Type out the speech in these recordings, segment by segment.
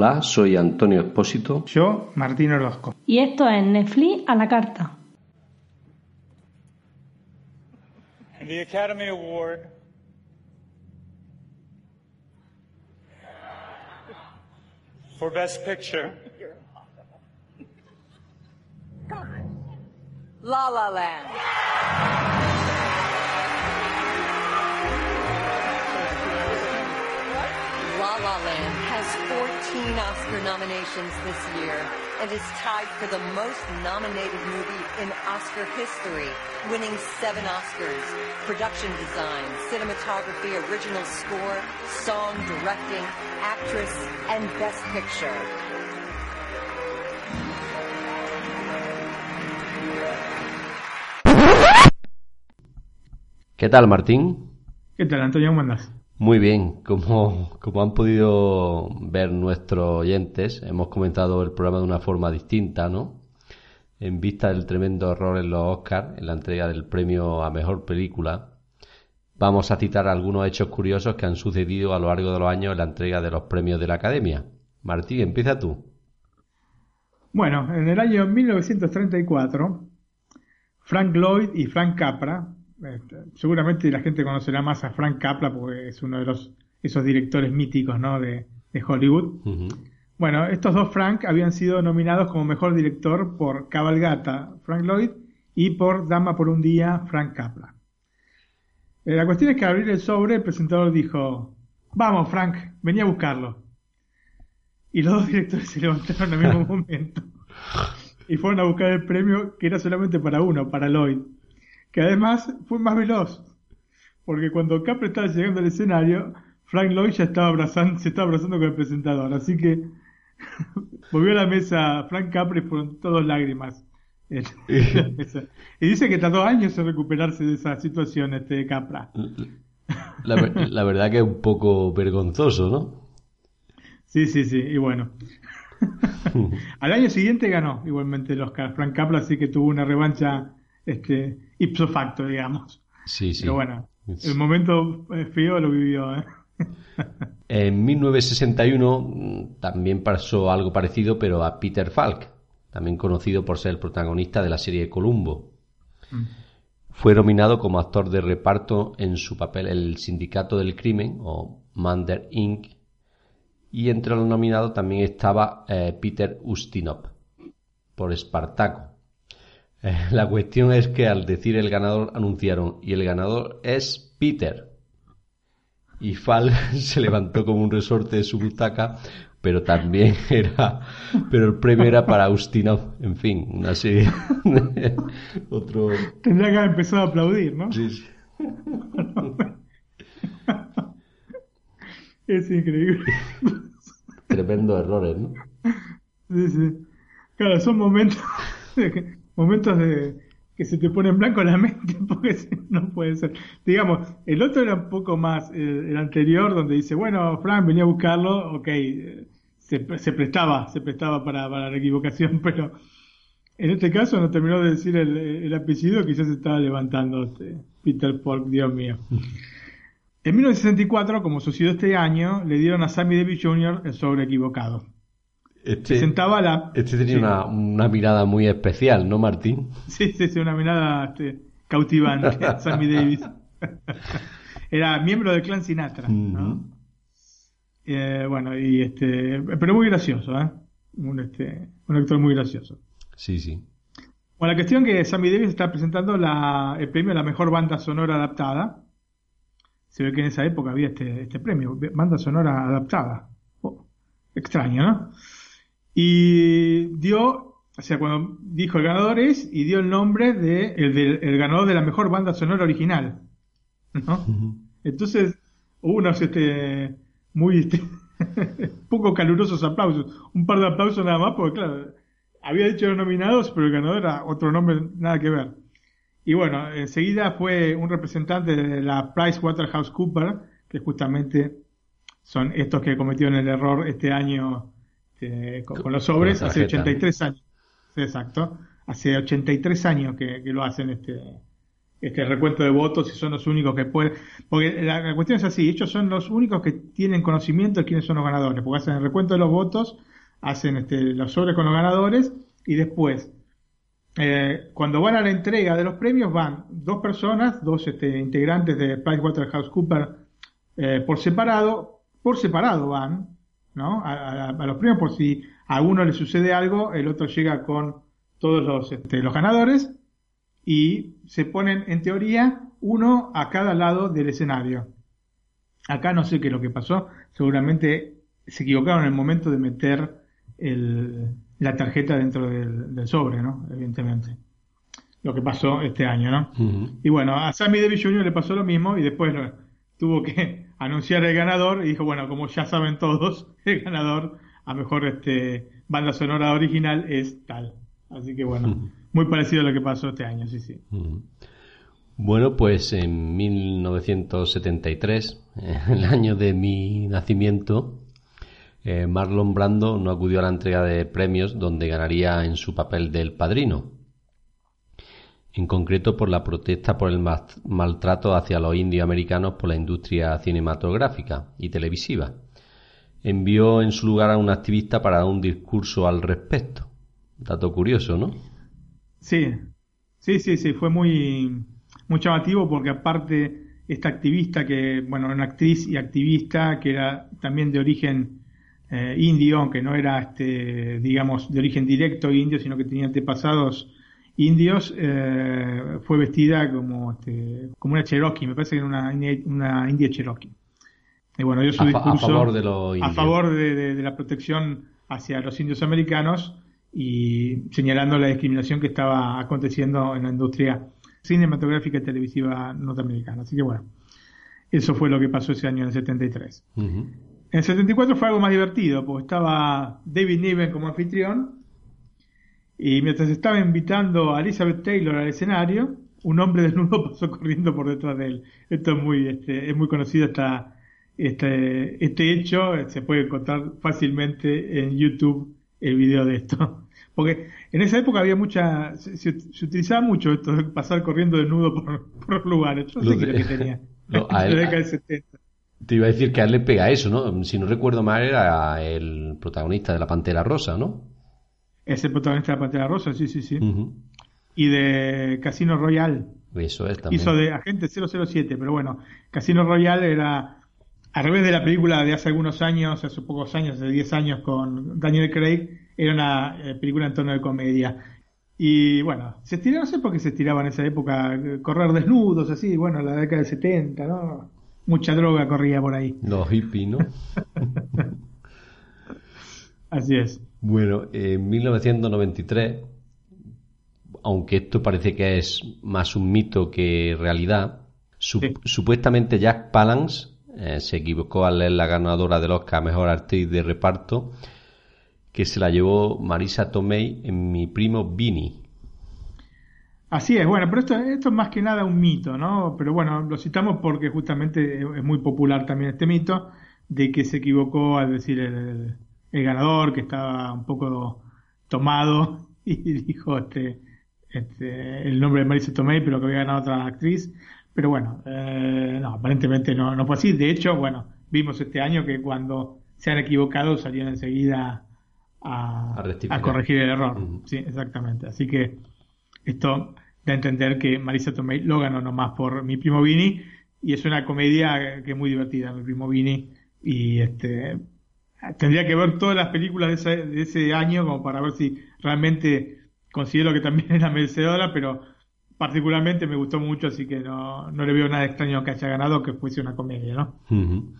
Hola, soy Antonio Espósito. Yo, Martín Orozco. Y esto es Netflix a la carta. And the Academy Award for Best Picture. La La Land. La La Land has 14 Oscar nominations this year and is tied for the most nominated movie in Oscar history, winning seven Oscars. Production design, cinematography, original score, song, directing, actress, and best picture. ¿Qué tal, Martín? ¿Qué tal, Antonio? ¿Cómo andás? Muy bien, como, como han podido ver nuestros oyentes, hemos comentado el programa de una forma distinta, ¿no? En vista del tremendo error en los Oscars, en la entrega del premio a Mejor Película, vamos a citar algunos hechos curiosos que han sucedido a lo largo de los años en la entrega de los premios de la Academia. Martín, empieza tú. Bueno, en el año 1934, Frank Lloyd y Frank Capra, este, seguramente la gente conocerá más a Frank Capra porque es uno de los esos directores míticos ¿no? de, de Hollywood. Bueno, estos dos Frank habían sido nominados como mejor director por Cabalgata, Frank Lloyd, y por Dama por un día, Frank Capra. Eh, la cuestión es que al abrir el sobre, el presentador dijo, vamos Frank, vení a buscarlo. Y los dos directores se levantaron al mismo momento y fueron a buscar el premio que era solamente para uno, para Lloyd, que además fue más veloz, porque cuando Capra estaba llegando al escenario, Frank Lloyd ya estaba abrazando, se estaba abrazando con el presentador, así que volvió a la mesa Frank Capra y fueron todos lágrimas. en la mesa. y dice que tardó años en recuperarse de esa situación este Capra. La, la verdad que es un poco vergonzoso, ¿no? Sí, sí, sí, y bueno. Al año siguiente ganó igualmente el Oscar Frank Capra, así que tuvo una revancha este, ipso facto, digamos. Sí, sí. Pero bueno, el momento eh, feo lo vivió. ¿eh? En 1961 mm, también pasó algo parecido, pero a Peter Falk, también conocido por ser el protagonista de la serie Columbo. Fue nominado como actor de reparto en su papel El Sindicato del Crimen o Mander Inc. Y entre los nominados también estaba eh, Peter Ustinov por Espartaco. Eh, la cuestión es que al decir el ganador anunciaron y el ganador es Peter. Y Falk se levantó como un resorte de su butaca, pero también era, pero el premio era para Ustinov. En fin, una serie de otro. Tendría que haber empezado a aplaudir, ¿no? Sí, sí. Es increíble. Tremendos errores, ¿no? Sí, sí. Claro, son momentos, momentos de que se te pone en blanco la mente porque no puede ser. Digamos, el otro era un poco más, el anterior, donde dice, bueno, Frank venía a buscarlo, ok, eh, se, se prestaba, se prestaba para, la equivocación, pero en este caso no terminó de decir el, el apellido se estaba levantando este, Peter Falk, Dios mío. En 1964, como sucedió este año, le dieron a Sammy Davis Jr. el sobre equivocado. Este, Se sentaba la... este tenía Sí. una, una mirada muy especial, ¿no, Martín? Sí, sí, sí, una mirada este, cautivante, Sammy Davis. Era miembro del clan Sinatra, ¿no? Eh, bueno, y este, pero muy gracioso, ¿eh? Un, este, un actor muy gracioso. Sí, sí. Bueno, la cuestión que Sammy Davis está presentando la, el premio a la mejor banda sonora adaptada. Se ve que en esa época había este, este premio, banda sonora adaptada. Oh, extraño, ¿no? Y dio, o sea, cuando dijo el ganador es, y dio el nombre de el, del- el ganador de la mejor banda sonora original. ¿No? Entonces, hubo unos este, muy este, poco calurosos aplausos. Un par de aplausos nada más, porque claro, había dicho los nominados, pero el ganador era otro nombre, nada que ver. Y bueno, enseguida fue un representante de la PricewaterhouseCoopers, que justamente son estos que cometieron el error este año este, con, con los sobres, Con hace tarjeta, 83 años. Sí, exacto. Hace 83 años que, que lo hacen este este recuento de votos y son los únicos que pueden. Porque la, la cuestión es así: ellos son los únicos que tienen conocimiento de quiénes son los ganadores, porque hacen el recuento de los votos, hacen este, los sobres con los ganadores y después eh, cuando van a la entrega de los premios van dos personas, dos este, integrantes de PricewaterhouseCoopers eh, por separado, por separado van, ¿no? A, a- a los premios por si a uno le sucede algo, el otro llega con todos los, este, los ganadores y se ponen en teoría uno a cada lado del escenario. Acá no sé qué es lo que pasó, seguramente se equivocaron en el momento de meter el, la tarjeta dentro del, del sobre, ¿no? Evidentemente. Lo que pasó este año, ¿no? Y bueno, a Sammy Davis Jr. le pasó lo mismo y después lo- tuvo que anunciar el ganador y dijo, bueno, como ya saben todos, el ganador a mejor este banda sonora original es tal. Así que bueno, muy parecido a lo que pasó este año, sí, sí. Bueno, pues en 1973, el año de mi nacimiento, eh, Marlon Brando no acudió a la entrega de premios donde ganaría en su papel del padrino. En concreto por la protesta por el ma- maltrato hacia los indios americanos por la industria cinematográfica y televisiva. Envió en su lugar a un activista para un discurso al respecto. Dato curioso, ¿no? Sí, sí, sí, sí, fue muy, muy llamativo porque aparte esta activista que, bueno, una actriz y activista que era también de origen eh, indio, aunque no era, este, digamos, de origen directo indio, sino que tenía antepasados indios, eh, fue vestida como, este, como una Cherokee, me parece que era una, india- una india Cherokee. Y bueno, dio su A, fa- a discurso favor de los a favor de, de- de la protección hacia los indios americanos y señalando la discriminación que estaba aconteciendo en la industria cinematográfica y televisiva norteamericana. Así que bueno, eso fue lo que pasó ese año en el 73. Ujú. En el 74 fue algo más divertido, porque estaba David Niven como anfitrión y mientras estaba invitando a Elizabeth Taylor al escenario, un hombre desnudo pasó corriendo por detrás de él. Esto es muy, este, es muy conocido esta, este, este hecho, se puede encontrar fácilmente en YouTube el video de esto. Porque en esa época había mucha, se, se- utilizaba mucho esto de pasar corriendo desnudo por, por lugares. Yo no Lo sé qué de- es lo que tenía. a él- la década del 70. Te iba a decir que a él le pega eso, ¿no? Si no recuerdo mal, era el protagonista de La Pantera Rosa, ¿no? Es el protagonista de la Pantera Rosa, sí, sí, sí. Y de Casino Royale. Eso es también. Hizo de Agente 007, pero bueno, Casino Royale era al revés de la película de hace algunos años, hace pocos años, hace 10 años con Daniel Craig, era una eh, película en tono de comedia. Y bueno, se estiraba, no sé por qué se estiraba en esa época, correr desnudos, así, bueno, la década del 70, ¿no? Mucha droga corría por ahí. Los hippies, ¿no? Así es. bueno, en 1993, aunque esto parece que es más un mito que realidad, su- Sí. supuestamente Jack Palance eh, se equivocó al leer la ganadora del Oscar a Mejor Actriz de Reparto, que se la llevó Marisa Tomei en Mi Primo Vini. Así es, bueno, pero esto, esto es más que nada un mito, ¿no? Pero bueno, lo citamos porque justamente es es muy popular también este mito de que se equivocó al decir el, el ganador, que estaba un poco tomado y dijo este, este el nombre de Marisa Tomei, pero que había ganado otra actriz. Pero bueno, eh, no, aparentemente no, no fue así. De hecho, bueno, vimos este año que cuando se han equivocado salieron enseguida a, A a corregir el error. Ujú. Sí, exactamente. Así que esto da a entender que Marisa Tomei lo ganó nomás por Mi Primo Vini y es una comedia que es muy divertida, Mi Primo Vini y este tendría que ver todas las películas de ese, de ese año como para ver si realmente considero que también era merecedora, pero particularmente me gustó mucho, así que no, no le veo nada extraño que haya ganado que fuese una comedia, ¿no? Ujú.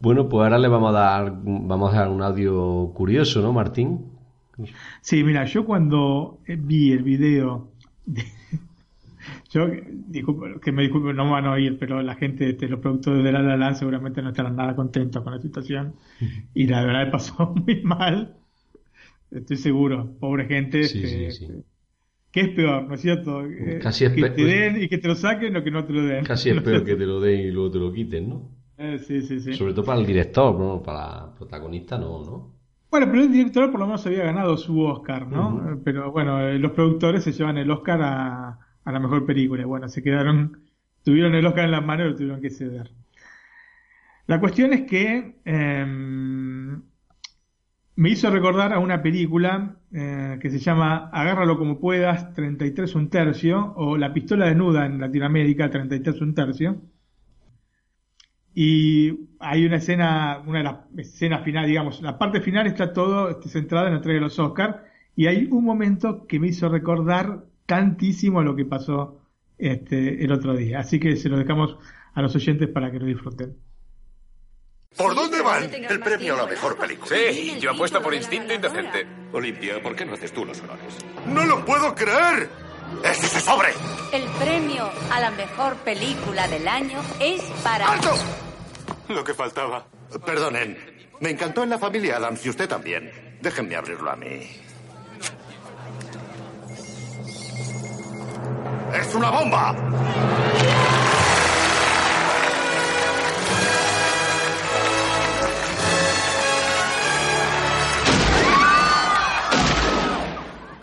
Bueno, pues ahora le vamos a dar, vamos a dar un audio curioso, ¿no, Martín? Sí, mira, yo cuando eh, vi el video, de- yo, disculpe, que me disculpen, no me van a oír, pero la gente, este, los productores de La La Land seguramente no estarán nada contentos con la situación. Y la verdad pasó muy mal. Estoy seguro, pobre gente. Sí, este, sí, sí. ¿Qué es peor, no es cierto? Eh, Casi es que pe- te den y que te lo saquen o que no te lo den. Casi espero que te lo den y luego te lo quiten, ¿no? Eh, sí, sí, sí. Sobre todo para el director, ¿no? Para la protagonista, no, ¿no? Bueno, pero el director por lo menos había ganado su Oscar, ¿no? Eh, Pero bueno, eh, los productores se llevan el Oscar a, a la mejor película. Bueno, se quedaron, tuvieron el Oscar en las manos y lo tuvieron que ceder. La cuestión es que em, me hizo recordar a una película eh, que se llama Agárralo como puedas, 33 un tercio, o La pistola desnuda en Latinoamérica, 33 un tercio. Y hay una escena, una de las escenas finales, digamos, la parte final está todo centrada en la entrega de los Oscars, y hay un momento que me hizo recordar tantísimo lo que pasó este, el otro día. Así que se lo dejamos a los oyentes para que lo disfruten. ¿Por dónde van? El premio a la mejor película. Sí, yo apuesto por instinto indecente. Olimpia, ¿por qué no haces tú los honores? ¡No lo puedo creer! ¡Es ese sobre! El premio a la mejor película del año es para... ¡Alto! Lo que faltaba. Perdonen, me encantó en la familia Adams y usted también. Déjenme abrirlo a mí. ¡Es una bomba!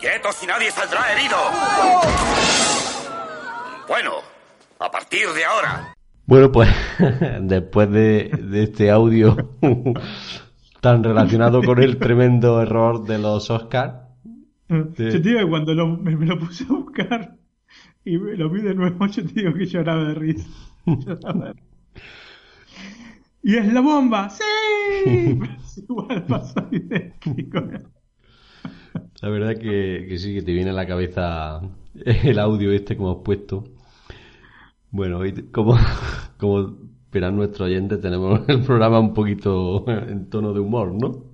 ¡Quietos y nadie saldrá herido! Bueno, a partir de ahora. Bueno, pues después de, de este audio tan relacionado con el tremendo error de los Oscars. Yo te digo que cuando lo- me, me lo puse a buscar y lo vi de nuevo, yo te digo que lloraba de risa. Lloraba de risa. Y es la bomba, sí. Igual pasó idéntico. La verdad que, que sí, que te viene a la cabeza el audio este que hemos puesto. Bueno, hoy, como, como verán nuestros oyentes, tenemos el programa un poquito en tono de humor, ¿no?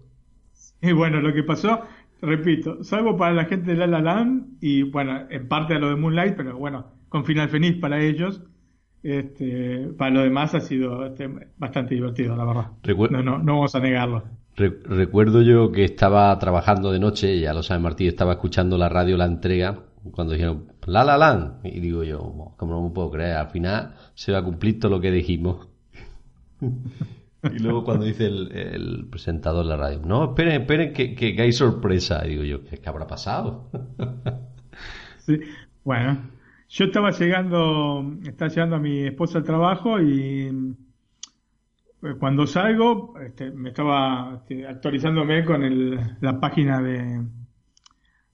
Y bueno, lo que pasó, repito, salvo para la gente de La La Land y bueno, en parte a lo de Moonlight, pero bueno, con final feliz para ellos. Este, para lo demás ha sido este, bastante divertido, la verdad. No, no, no vamos a negarlo. Re- recuerdo yo que estaba trabajando de noche, ya lo sabe Martí, estaba escuchando la radio La Entrega, cuando dijeron La La Land, y digo yo, como no me puedo creer, al final se va a cumplir todo lo que dijimos. y luego cuando dice el, el presentador de la radio, no, esperen, esperen, que, que, que hay sorpresa, y digo yo, ¿qué, qué habrá pasado? Sí. Bueno, yo estaba llegando, estaba llegando a mi esposa al trabajo y eh, cuando salgo, este, me estaba este, actualizándome con el, la página de,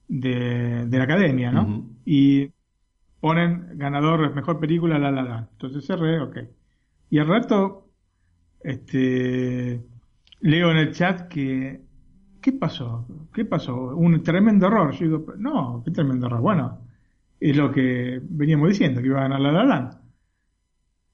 de, de la academia, ¿no? Y ponen ganador, mejor película, la la la. Entonces cerré, ok. Y al rato, este, leo en el chat que, ¿qué pasó? ¿Qué pasó? Un tremendo error. Yo digo, no, qué tremendo error. Bueno, es lo que veníamos diciendo, que iba a ganar la la Land.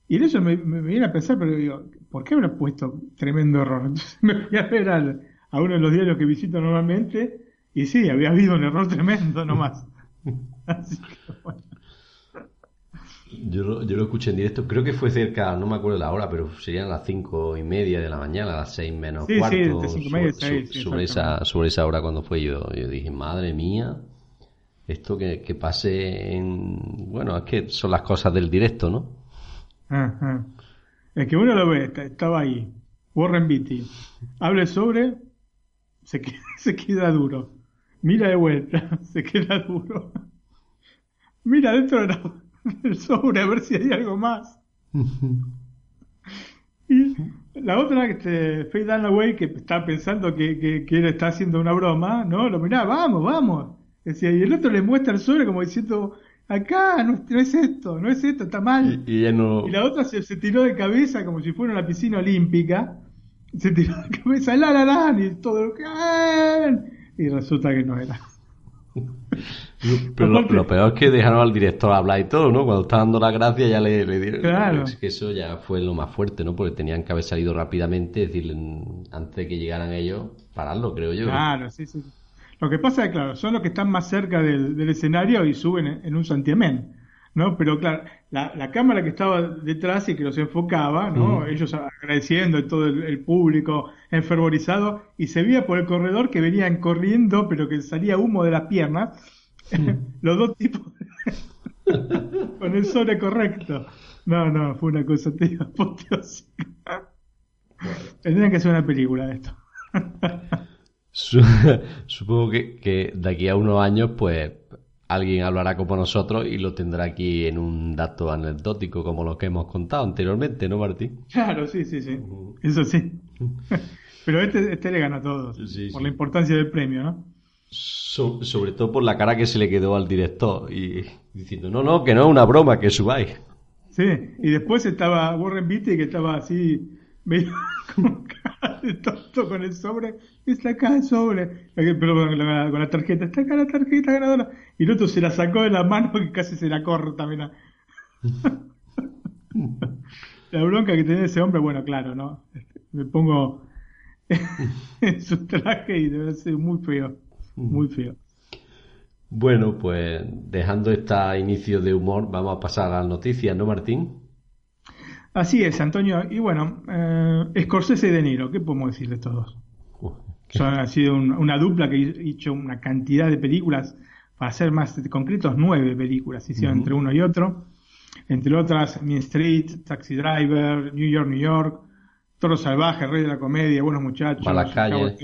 Y en eso me, me viene a pensar, pero digo, ¿por qué habrá puesto tremendo error? Entonces me fui a ver al- a uno de los diarios que visito normalmente y sí, había habido un error tremendo nomás. Así que bueno. Yo lo, yo lo escuché en directo, creo que fue cerca, no me acuerdo la hora, pero serían las cinco y media de la mañana, las seis menos Sí, sí, cuarto, entre cinco y media y so- seis, so- sí, sobre, esa, sobre esa hora cuando fue yo. Yo dije, madre mía, esto que, que pase en... Bueno, es que son las cosas del directo, ¿no? Ajá. Es que uno lo ve, estaba ahí. Warren Beatty. Hable sobre, se queda, se queda duro. Mira de vuelta, se queda duro. Mira dentro de la- sobre a ver si hay algo más. Y la otra, este, Faye Dunaway, que está pensando que, que, que él está haciendo una broma, ¿no? Lo mirá, vamos, vamos. Decía, y el otro le muestra el sobre como diciendo, acá, no, no es esto, no es esto, está mal. Y, y ella no... Y la otra se, se tiró de cabeza como si fuera una piscina olímpica. Se tiró de cabeza, la la la, y todo lo que. Y resulta que no era. Pero lo, peor es que dejaron al director hablar y todo, ¿no? Cuando estaba dando las gracias ya le, le dieron... Claro. Es que eso ya fue lo más fuerte, ¿no? Porque tenían que haber salido rápidamente, decirle, antes de que llegaran ellos, pararlo, creo yo. Claro, sí, sí. Lo que pasa es, claro, son los que están más cerca del, del escenario y suben en, en un santiamén, ¿no? Pero claro, la, la cámara que estaba detrás y que los enfocaba, ¿no? Ellos agradeciendo todo el, el público enfervorizado y se veía por el corredor que venían corriendo, pero que salía humo de las piernas. los dos tipos con el sobre correcto. No, no, fue una cosa, apoteósica. Tendrían que hacer una película de esto. Su- Supongo que, que de aquí a unos años, pues alguien hablará como nosotros y lo tendrá aquí en un dato anecdótico como lo que hemos contado anteriormente, ¿no, Martín? Claro, sí, sí, sí. Eso sí. Pero este, este le gana a todos. Sí, por sí. la importancia del premio, ¿no? So- sobre todo por la cara que se le quedó al director y diciendo, no, no, que no es una broma, que subáis. Sí. Y después estaba Warren Beatty que estaba así, medio como cara de tonto con el sobre. Está acá el sobre. Pero con la, con la tarjeta. Está acá la tarjeta ganadora. Y el otro se la sacó de la mano que casi se la corta, mira. La bronca que tenía ese hombre, bueno, claro, ¿no? Me pongo en su traje y debe ser muy feo, muy feo. Bueno, pues dejando este inicio de humor, vamos a pasar a las noticias, ¿no, Martín? Así es, Antonio. Y bueno, eh, Scorsese y De Niro, ¿qué podemos decir de todos? Son, ha sido un- una dupla que ha hecho una cantidad de películas, para ser más concretos, nueve películas hicieron Ujú. entre uno y otro. Entre otras, Mean Street, Taxi Driver, New York, New York, Toro Salvaje, Rey de la Comedia, Buenos Muchachos, Malas calles.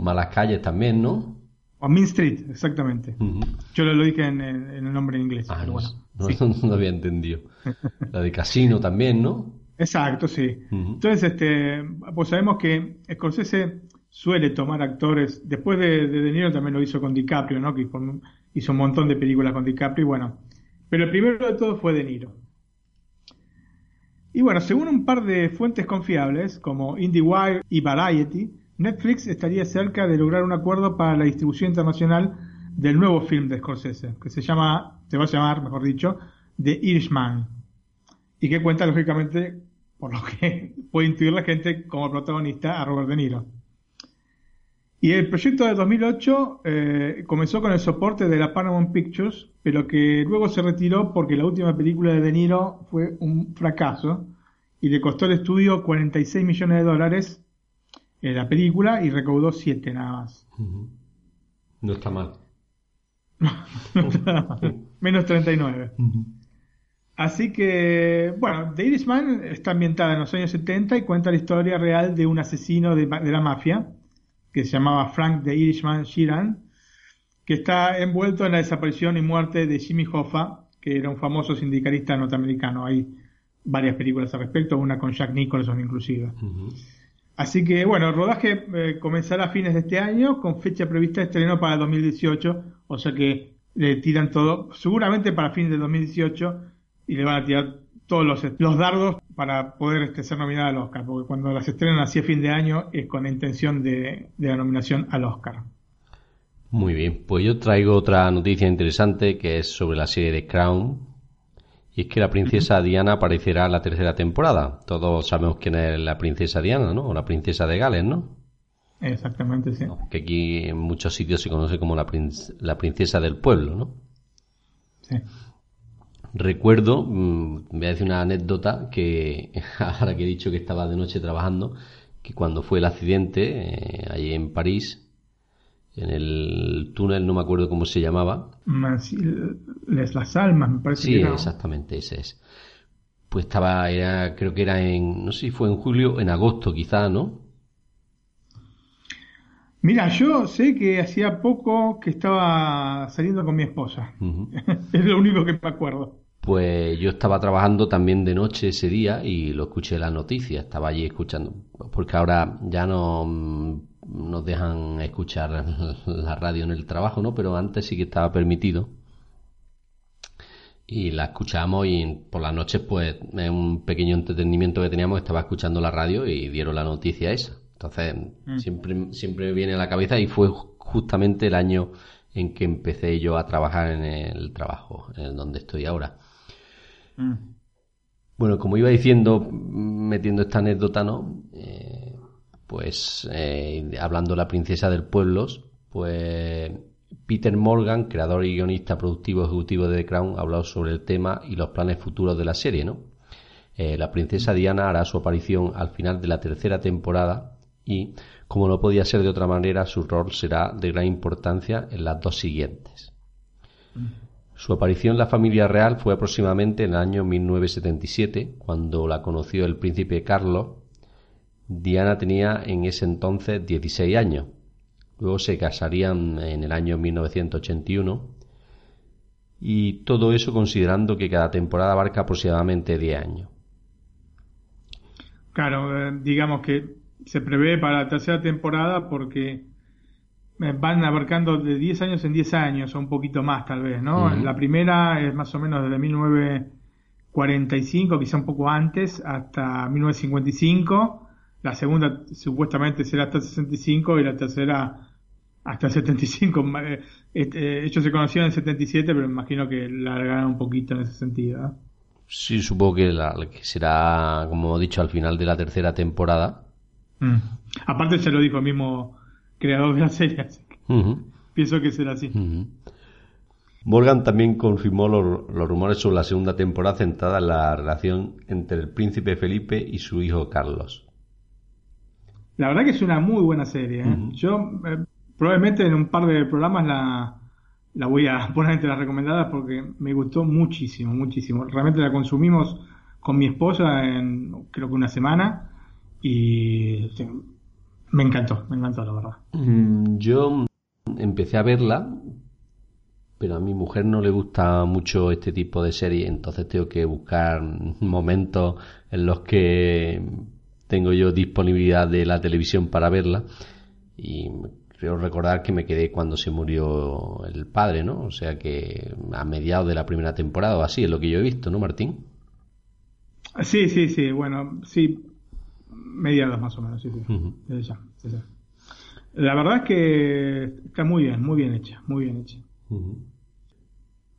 Malas calles también, ¿no? O Mean Street, exactamente. Yo lo, lo dije en, en- en el nombre en inglés. Ah, pero bueno. no, Sí. no había entendido. La de Casino también, ¿no? Exacto, sí. Entonces, este, pues sabemos que Scorsese suele tomar actores, después de, de De Niro también lo hizo con DiCaprio, ¿no? Que hizo un- hizo un montón de películas con DiCaprio, y bueno, pero el primero de todo fue De Niro. Y bueno, según un par de fuentes confiables, como IndieWire y Variety, Netflix estaría cerca de lograr un acuerdo para la distribución internacional del nuevo film de Scorsese, que se llama, se va a llamar, mejor dicho, The Irishman y que cuenta lógicamente, por lo que puede intuir la gente, como protagonista a Robert De Niro. Y el proyecto de 2008 eh, comenzó con el soporte de la Paramount Pictures, pero que luego se retiró porque la última película de De Niro fue un fracaso y le costó al estudio 46 millones de dólares eh, la película y recaudó 7 nada más. No está mal. Menos 39. Así que, bueno, The Irishman está ambientada en los años 70 y cuenta la historia real de un asesino de, de la mafia que se llamaba Frank The Irishman Sheeran, que está envuelto en la desaparición y muerte de Jimmy Hoffa, que era un famoso sindicalista norteamericano. Hay varias películas al respecto, una con Jack Nicholson inclusive. Así que, bueno, el rodaje eh, comenzará a fines de este año con fecha prevista de estreno para 2018, o sea que le tiran todo, seguramente para fines de 2018, y le van a tirar todos los, los dardos para poder este, ser nominada al Oscar, porque cuando las estrenan así a fin de año es con la intención de, de la nominación al Oscar. Muy bien, pues yo traigo otra noticia interesante que es sobre la serie de Crown. Y es que la princesa Diana aparecerá en la tercera temporada. Todos sabemos quién es la princesa Diana, ¿no? O la princesa de Gales, ¿no? Exactamente, sí. Que aquí en muchos sitios se conoce como la, princ- la princesa del pueblo, ¿no? Sí. Recuerdo, mm, voy a decir una anécdota que ahora que he dicho que estaba de noche trabajando, que cuando fue el accidente eh, allí en París, en el túnel, no me acuerdo cómo se llamaba, Les Las Almas, me parece Sí, que era. exactamente, ese es. Pues estaba, era, creo que era en, no sé si fue en julio, en agosto quizá, ¿no? Mira, yo sé que hacía poco que estaba saliendo con mi esposa. Es lo único que me acuerdo. Pues yo estaba trabajando también de noche ese día y lo escuché en las noticias, estaba allí escuchando, porque ahora ya no nos dejan escuchar la radio en el trabajo, ¿no? Pero antes sí que estaba permitido. Y la escuchamos y por las noches, pues, en un pequeño entretenimiento que teníamos, estaba escuchando la radio y dieron la noticia esa. Entonces, siempre, siempre me viene a la cabeza y fue ju- justamente el año en que empecé yo a trabajar en el trabajo, en el donde estoy ahora. Bueno, como iba diciendo, metiendo esta anécdota, ¿no? Eh, pues eh, hablando de la princesa del pueblo, pues Peter Morgan, creador y guionista productivo ejecutivo de The Crown, ha hablado sobre el tema y los planes futuros de la serie, ¿no? Eh, la princesa Diana hará su aparición al final de la tercera temporada y, como no podía ser de otra manera, su rol será de gran importancia en las dos siguientes. Su aparición en la familia real fue aproximadamente en el año 1977, cuando la conoció el príncipe Carlos. Diana tenía en ese entonces 16 años. Luego se casarían en el año 1981 Y todo eso considerando que cada temporada abarca aproximadamente 10 años. Claro, eh, digamos que se prevé para la tercera temporada porque eh, van abarcando de 10 años en 10 años, o un poquito más tal vez, ¿no? La primera es más o menos desde 1945, quizá un poco antes, hasta 1955. La segunda supuestamente será hasta el 65 y la tercera hasta el 75. Eh, este, ellos se conocieron en el 77, pero imagino que largaron un poquito en ese sentido. ¿no? Sí, supongo que, la- que será, como he dicho, al final de la tercera temporada. Mm. Aparte se lo dijo el mismo creador de la serie, así que pienso que será así. Morgan también confirmó los, los rumores sobre la segunda temporada centrada en la relación entre el príncipe Felipe y su hijo Carlos. La verdad que es una muy buena serie. ¿eh? Yo eh, probablemente en un par de programas la, la voy a poner entre las recomendadas porque me gustó muchísimo, muchísimo. Realmente la consumimos con mi esposa en creo que una semana y sí, me encantó, me encantó la verdad. Mm, Yo empecé a verla, pero a mi mujer no le gusta mucho este tipo de serie, entonces tengo que buscar momentos en los que tengo yo disponibilidad de la televisión para verla. Y creo recordar que me quedé cuando se murió el padre, ¿no? O sea que a mediados de la primera temporada o así es lo que yo he visto, ¿no, Martín? Sí, sí, sí, bueno, sí, mediados más o menos, sí, sí. Desde ya, desde ya. La verdad es que está muy bien, muy bien hecha, muy bien hecha.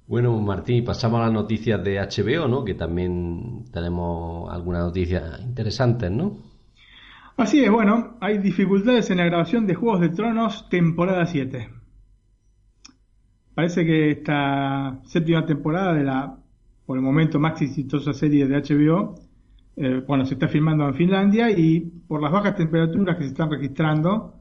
Bueno, Martín, pasamos a las noticias de HBO, ¿no? Que también tenemos algunas noticias interesantes, ¿no? Así es, bueno, hay dificultades en la grabación de Juegos de Tronos, temporada 7. Parece que esta séptima temporada de la, por el momento, más exitosa serie de HBO, eh, bueno, se está filmando en Finlandia y por las bajas temperaturas que se están registrando,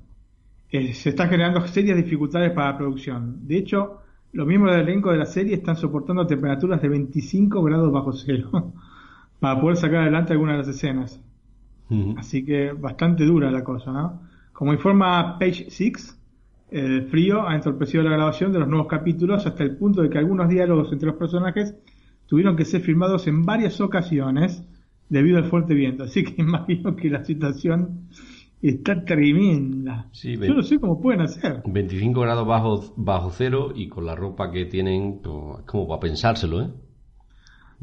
eh, se están generando serias dificultades para la producción. De hecho, los miembros del elenco de la serie están soportando temperaturas de 25 grados bajo cero para poder sacar adelante algunas de las escenas. Así que bastante dura la cosa, ¿no? Como informa Page Six, el frío ha entorpecido la grabación de los nuevos capítulos hasta el punto de que algunos diálogos entre los personajes tuvieron que ser filmados en varias ocasiones debido al fuerte viento. Así que imagino que la situación está tremenda. Sí, Yo no sé cómo pueden hacer. 25 grados bajo, bajo cero y con la ropa que tienen, como para pensárselo, ¿eh?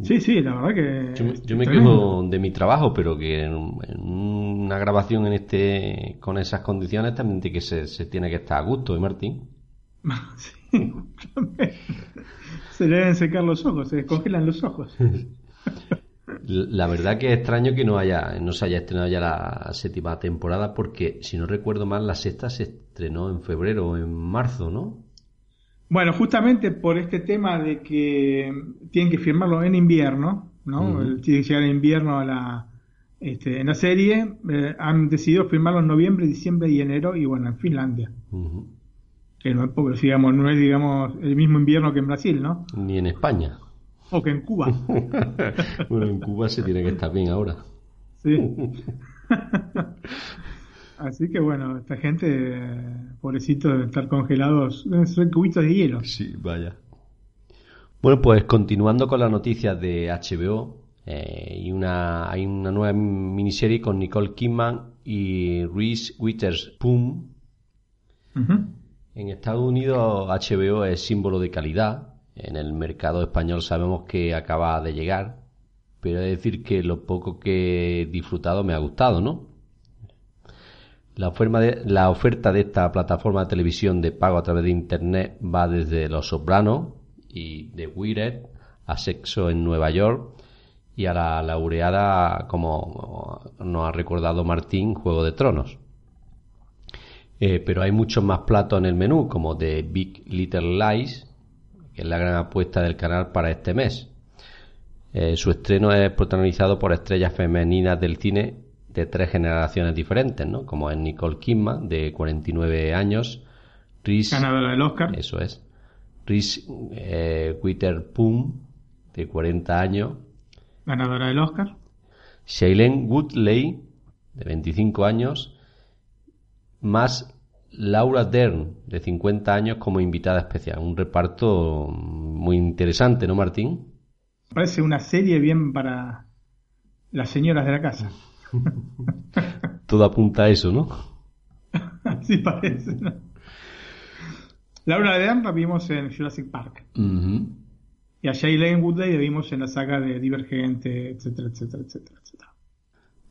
Sí, sí, la verdad que... Yo me, yo me tremendo. quejo de mi trabajo, pero que en, una grabación en este con esas condiciones también que se, se tiene que estar a gusto, ¿eh, Martín? Sí, se le deben secar los ojos, se descongelan los ojos. La verdad que es extraño que no haya no se haya estrenado ya la séptima temporada porque si no recuerdo mal la sexta se estrenó en febrero o en marzo, ¿no? Bueno, justamente por este tema de que tienen que firmarlo en invierno, ¿no? Ujú. El- Tiene que llegar en invierno a la, este, en la serie, eh, han decidido firmarlo en noviembre, diciembre y enero, y bueno, en Finlandia. Que no es, porque, digamos, no es, digamos, el mismo invierno que en Brasil, ¿no? Ni en España. O que en Cuba. bueno, en Cuba se tiene que estar bien ahora. Sí. Así que bueno, esta gente, eh, pobrecito, de estar congelados, deben ser cubitos de hielo. Sí, vaya. Bueno, pues continuando con las noticias de HBO, eh, y una, hay una nueva miniserie con Nicole Kidman y Reese Witherspoon. Ujú. En Estados Unidos HBO es símbolo de calidad. En el mercado español sabemos que acaba de llegar, pero de decir que lo poco que he disfrutado me ha gustado, ¿no? La oferta, de, la oferta de esta plataforma de televisión de pago a través de Internet va desde Los Sopranos y The Wired a Sexo en Nueva York y a la laureada, como nos ha recordado Martín, Juego de Tronos. Eh, pero hay muchos más platos en el menú, como The Big Little Lies, que es la gran apuesta del canal para este mes. Eh, su estreno es protagonizado por estrellas femeninas del cine de tres generaciones diferentes, ¿no? Como es Nicole Kidman, de 49 años, Reese... Ganadora del Oscar. Eso es. Reese eh, Witherspoon, de 40 años, Ganadora del Oscar. Shailene Woodley, de 25 años, más Laura Dern, de 50 años, como invitada especial. Un reparto muy interesante, ¿no, Martín? Parece una serie bien para las señoras de la casa. Todo apunta a eso, ¿no? Así parece. ¿no? Laura Dern la vimos en Jurassic Park. Y a Shailene Woodley la vimos en la saga de Divergente, etcétera, etcétera, etcétera, etcétera.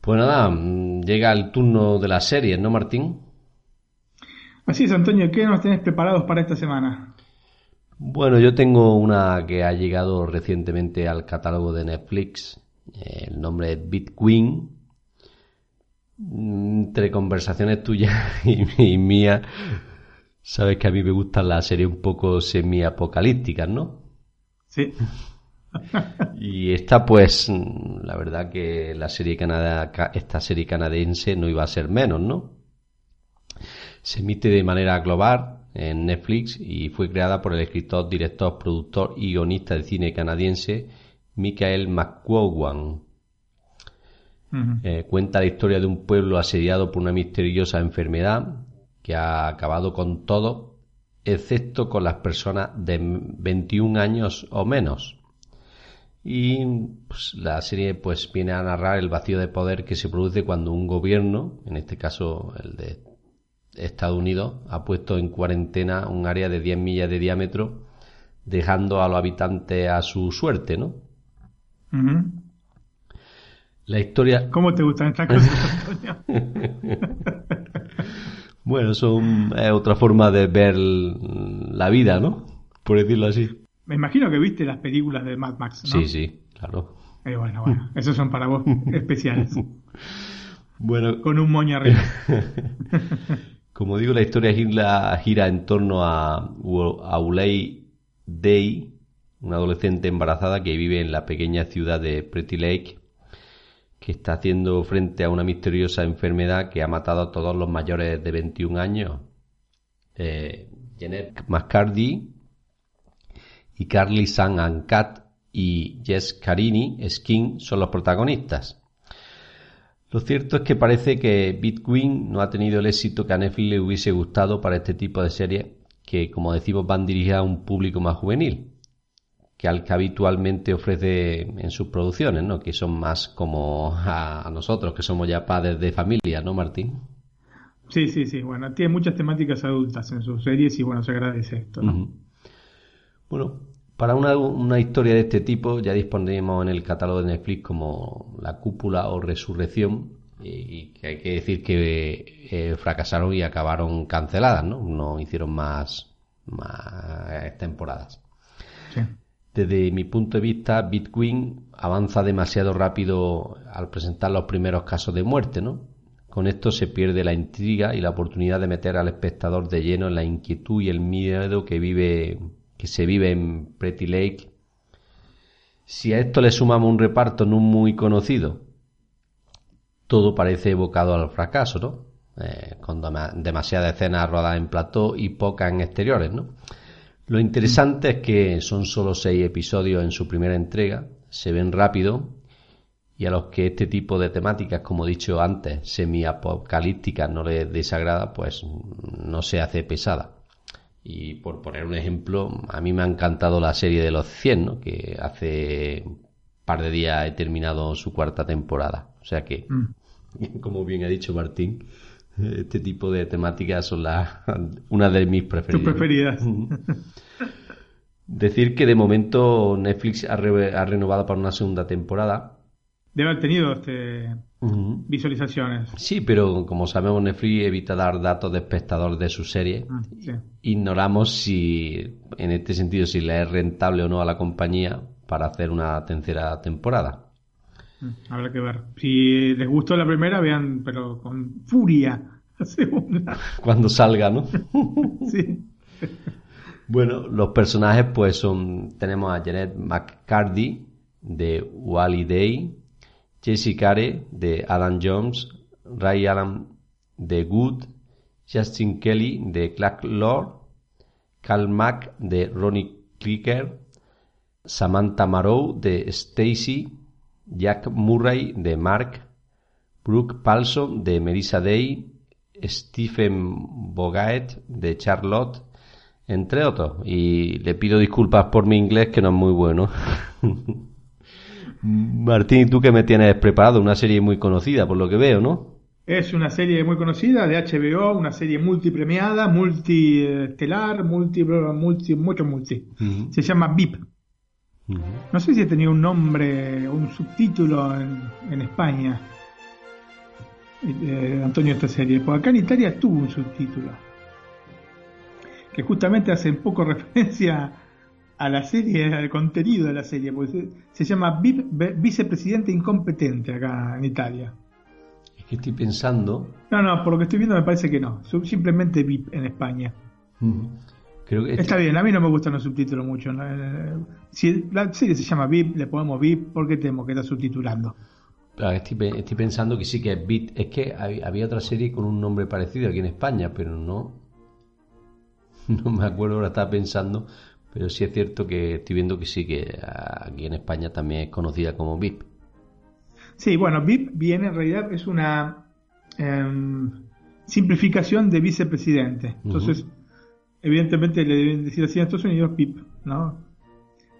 Pues nada, mm, llega el turno de las series, ¿no, Martín? Así es, Antonio, ¿qué nos tenés preparados para esta semana? Bueno, yo tengo una que ha llegado recientemente al catálogo de Netflix. El nombre es Bitqueen. Entre conversaciones tuyas y, y mías, sabes que a mí me gustan las series un poco semi-apocalípticas, ¿no? Sí. Y esta, pues, la verdad que la serie canada, esta serie canadiense no iba a ser menos, ¿no? Se emite de manera global en Netflix y fue creada por el escritor, director, productor y guionista de cine canadiense Michael McGowan. Eh, cuenta la historia de un pueblo asediado por una misteriosa enfermedad que ha acabado con todo, excepto con las personas de 21 años o menos. Y pues, la serie pues viene a narrar el vacío de poder que se produce cuando un gobierno, en este caso el de Estados Unidos, ha puesto en cuarentena un área de 10 millas de diámetro, dejando a los habitantes a su suerte, ¿no? La historia. ¿Cómo te gustan estas cosas, Antonio? bueno, son es otra forma de ver la vida, ¿no? Por decirlo así. Me imagino que viste las películas de Mad Max, ¿no? Sí, sí, claro. Eh, bueno, bueno, esos son para vos especiales. Bueno, Con un moño arriba. como digo, la historia gira, en torno a Auley Day, una adolescente embarazada que vive en la pequeña ciudad de Pretty Lake, que está haciendo frente a una misteriosa enfermedad que ha matado a todos los mayores de 21 años. Eh, Jeanette McCarthy y Carly San Ancat y Jess Carini Skin son los protagonistas. Lo cierto es que parece que Bitcoin no ha tenido el éxito que a Netflix le hubiese gustado para este tipo de series que, como decimos, van dirigidas a un público más juvenil que al que habitualmente ofrece en sus producciones, ¿no? Que son más como a, nosotros, que somos ya padres de familia, ¿no, Martín? Sí, sí, sí. Bueno, tiene muchas temáticas adultas en sus series y bueno, se agradece esto, ¿no? Bueno, para una, una historia de este tipo ya disponemos en el catálogo de Netflix como La Cúpula o Resurrección y, que hay que decir que eh, fracasaron y acabaron canceladas, ¿no? No hicieron más, más temporadas. Sí. Desde mi punto de vista, Bitcoin avanza demasiado rápido al presentar los primeros casos de muerte, ¿no? Con esto se pierde la intriga y la oportunidad de meter al espectador de lleno en la inquietud y el miedo que vive que se vive en Pretty Lake. Si a esto le sumamos un reparto no muy conocido, todo parece evocado al fracaso, ¿no? Eh, con demasiadas escenas rodadas en plató y pocas en exteriores, ¿no? Lo interesante es que son solo seis episodios en su primera entrega, se ven rápido y a los que este tipo de temáticas, como he dicho antes, semi-apocalípticas no les desagrada, pues no se hace pesada. Y por poner un ejemplo, a mí me ha encantado la serie de los 100, ¿no? que hace un par de días he terminado su cuarta temporada. O sea que, mm. como bien ha dicho Martín, este tipo de temáticas son las una de mis preferidas. Tus preferidas. Decir que de momento Netflix ha, re ha, renovado para una segunda temporada. Debe haber tenido este, uh -huh. visualizaciones. Sí, pero como sabemos Netflix evita dar datos de espectador de su serie. Ah, sí. Ignoramos si, en este sentido, si le es rentable o no a la compañía para hacer una tercera temporada. Habrá que ver. Si les gustó la primera, vean, pero con furia la segunda. Cuando salga, ¿no? sí. Bueno, los personajes pues son, tenemos a Janet McCarthy de Wally Day, Jesse Care de Adam Jones, Ray Allen de Good, Justin Kelly de Clark Lord, Carl Mack de Ronnie Clicker, Samantha Marrow de Stacy, Jack Murray de Mark, Brooke Palson de Melissa Day, Stephen Bogaet de Charlotte, entre otros. Y le pido disculpas por mi inglés que no es muy bueno. Martín, ¿tú qué me tienes preparado? Una serie muy conocida, por lo que veo, ¿no? Es una serie muy conocida de HBO, una serie multipremiada, multiestelar, multi, multi, mucho multi. Se llama VIP. No sé si tenía un nombre, un subtítulo en, España, eh, Antonio, esta serie. Porque acá en Italia tuvo un subtítulo. Que justamente hace un poco referencia a la serie, al contenido de la serie. Porque se, llama VIP, Vicepresidente Incompetente acá en Italia. Es que estoy pensando. No, no, por lo que estoy viendo me parece que no. Simplemente VIP en España. Está bien, a mí no me gustan los subtítulos mucho. Eh, si la serie se llama VIP, le ponemos VIP, ¿por qué tenemos que estar subtitulando? Estoy, pensando que sí que es VIP. Es que había otra serie con un nombre parecido aquí en España, pero no. No me acuerdo, ahora estaba pensando. Pero sí es cierto que estoy viendo que sí, que aquí en España también es conocida como VIP. Sí, bueno, VIP viene en realidad, es una em, simplificación de vicepresidente. Entonces evidentemente le deben decir así en Estados Unidos PIP, ¿no?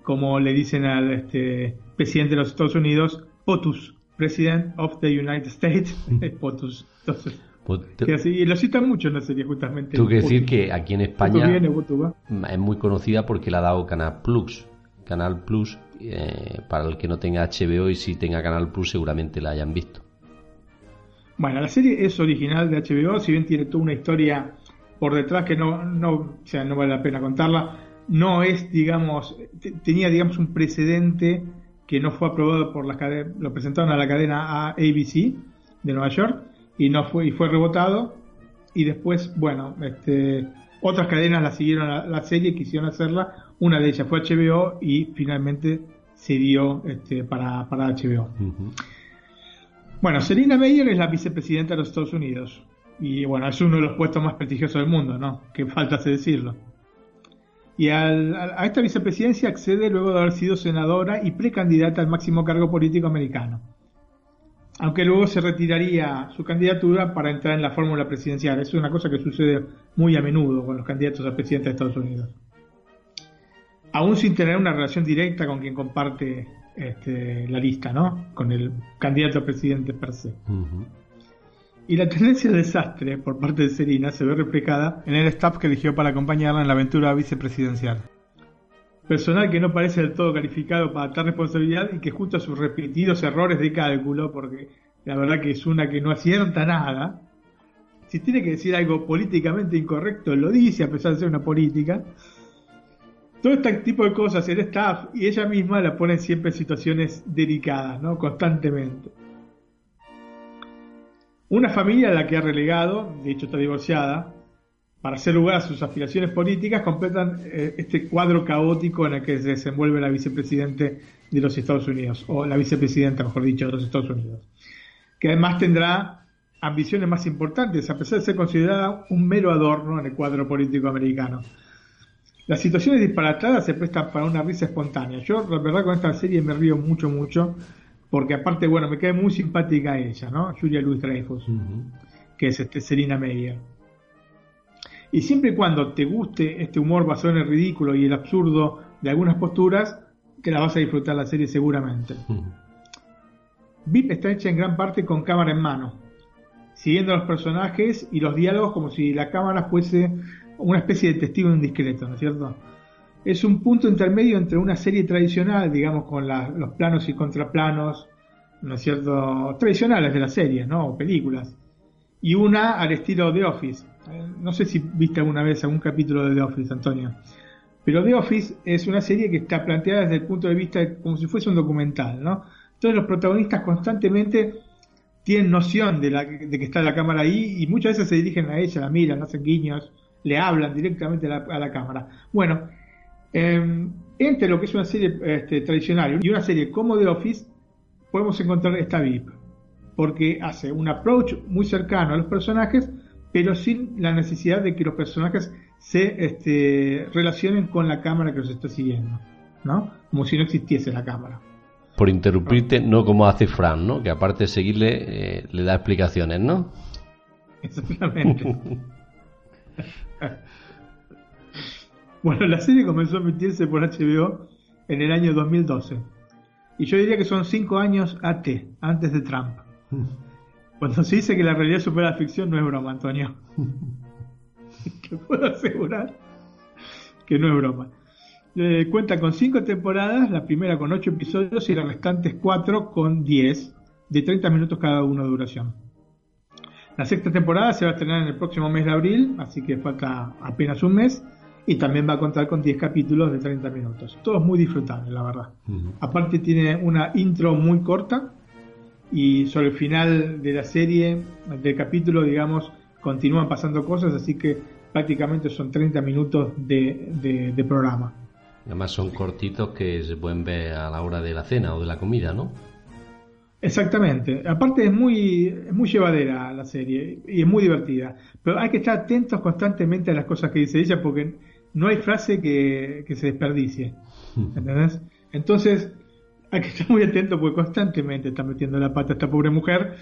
Como le dicen al este, presidente de los Estados Unidos, POTUS, President of the United States, POTUS. Entonces, y lo citan mucho en la serie justamente. Tengo que decir que aquí en España es muy conocida porque la ha dado Canal Plus. Canal Plus, eh, para el que no tenga HBO y si tenga Canal Plus seguramente la hayan visto. Bueno, la serie es original de HBO, si bien tiene toda una historia por detrás que no, no, o sea, no vale la pena contarla, no es, digamos, tenía, digamos, un precedente que no fue aprobado por la cadena, lo presentaron a la cadena ABC de Nueva York y no fue, y fue rebotado y después, bueno, este, otras cadenas la siguieron la, la serie, quisieron hacerla, una de ellas fue HBO y finalmente se dio este, para, para HBO. Bueno, Serena Meyer es la vicepresidenta de los Estados Unidos. Y bueno, es uno de los puestos más prestigiosos del mundo, ¿no? Que falta decirlo. Y a esta vicepresidencia accede luego de haber sido senadora y precandidata al máximo cargo político americano. Aunque luego se retiraría su candidatura para entrar en la fórmula presidencial. Es una cosa que sucede muy a menudo con los candidatos a presidente de Estados Unidos. Aún sin tener una relación directa con quien comparte este, la lista, ¿no? Con el candidato a presidente per se. Y la tendencia de desastre por parte de Serena se ve replicada en el staff que eligió para acompañarla en la aventura vicepresidencial. Personal que no parece del todo calificado para tal responsabilidad y que junto a sus repetidos errores de cálculo, porque la verdad que es una que no acierta nada, si tiene que decir algo políticamente incorrecto, lo dice a pesar de ser una política. Todo este tipo de cosas, el staff y ella misma la ponen siempre en situaciones delicadas, ¿no? Constantemente. Una familia a la que ha relegado, de hecho está divorciada, para hacer lugar a sus aspiraciones políticas, completan eh, este cuadro caótico en el que se desenvuelve la vicepresidente de los Estados Unidos, o la vicepresidenta, mejor dicho, de los Estados Unidos, que además tendrá ambiciones más importantes, a pesar de ser considerada un mero adorno en el cuadro político americano. Las situaciones disparatadas se prestan para una risa espontánea. Yo, la verdad, con esta serie me río mucho, mucho porque aparte, bueno, me cae muy simpática ella, ¿no? Julia Louis Dreyfus, que es este Serena Meyer. Y siempre y cuando te guste este humor basado en el ridículo y el absurdo de algunas posturas, que la vas a disfrutar la serie seguramente. VIP está hecha en gran parte con cámara en mano, siguiendo a los personajes y los diálogos como si la cámara fuese una especie de testigo indiscreto, ¿no es cierto? es un punto intermedio entre una serie tradicional, digamos, con los planos y contraplanos, ¿no es cierto?, tradicionales de las series, ¿no?, o películas, y una al estilo The Office. No sé si viste alguna vez algún capítulo de The Office, Antonio, pero The Office es una serie que está planteada desde el punto de vista como si fuese un documental, ¿no? Entonces los protagonistas constantemente tienen noción de, la, de que está la cámara ahí y muchas veces se dirigen a ella, la miran, hacen guiños, le hablan directamente a la, cámara. Bueno, eh, entre lo que es una serie este, tradicional y una serie como The Office, podemos encontrar esta VIP, porque hace un approach muy cercano a los personajes, pero sin la necesidad de que los personajes se este, relacionen con la cámara que los está siguiendo, ¿no? Como si no existiese la cámara. Por interrumpirte, no como hace Fran, ¿no? Que aparte de seguirle, eh, le da explicaciones, ¿no? Exactamente. bueno, la serie comenzó a emitirse por HBO en el año 2012. Y yo diría que son cinco años AT, antes de Trump. Cuando se dice que la realidad supera la ficción, no es broma, Antonio. Te puedo asegurar que no es broma. Eh, cuenta con cinco temporadas, la primera con ocho episodios y las restantes cuatro con diez, de 30 minutos cada uno de duración. La sexta temporada se va a estrenar en el próximo mes de abril, así que falta apenas un mes, y también va a contar con 10 capítulos de 30 minutos. Todo es muy disfrutable, la verdad. Aparte tiene una intro muy corta y sobre el final de la serie, del capítulo, digamos, continúan pasando cosas, así que prácticamente son 30 minutos de, de programa. Además son cortitos que se pueden ver a la hora de la cena o de la comida, ¿no? Exactamente. Aparte es muy, muy llevadera la serie y es muy divertida. Pero hay que estar atentos constantemente a las cosas que dice ella porque no hay frase que, se desperdicie. ¿Entendés? Entonces hay que estar muy atento porque constantemente está metiendo la pata esta pobre mujer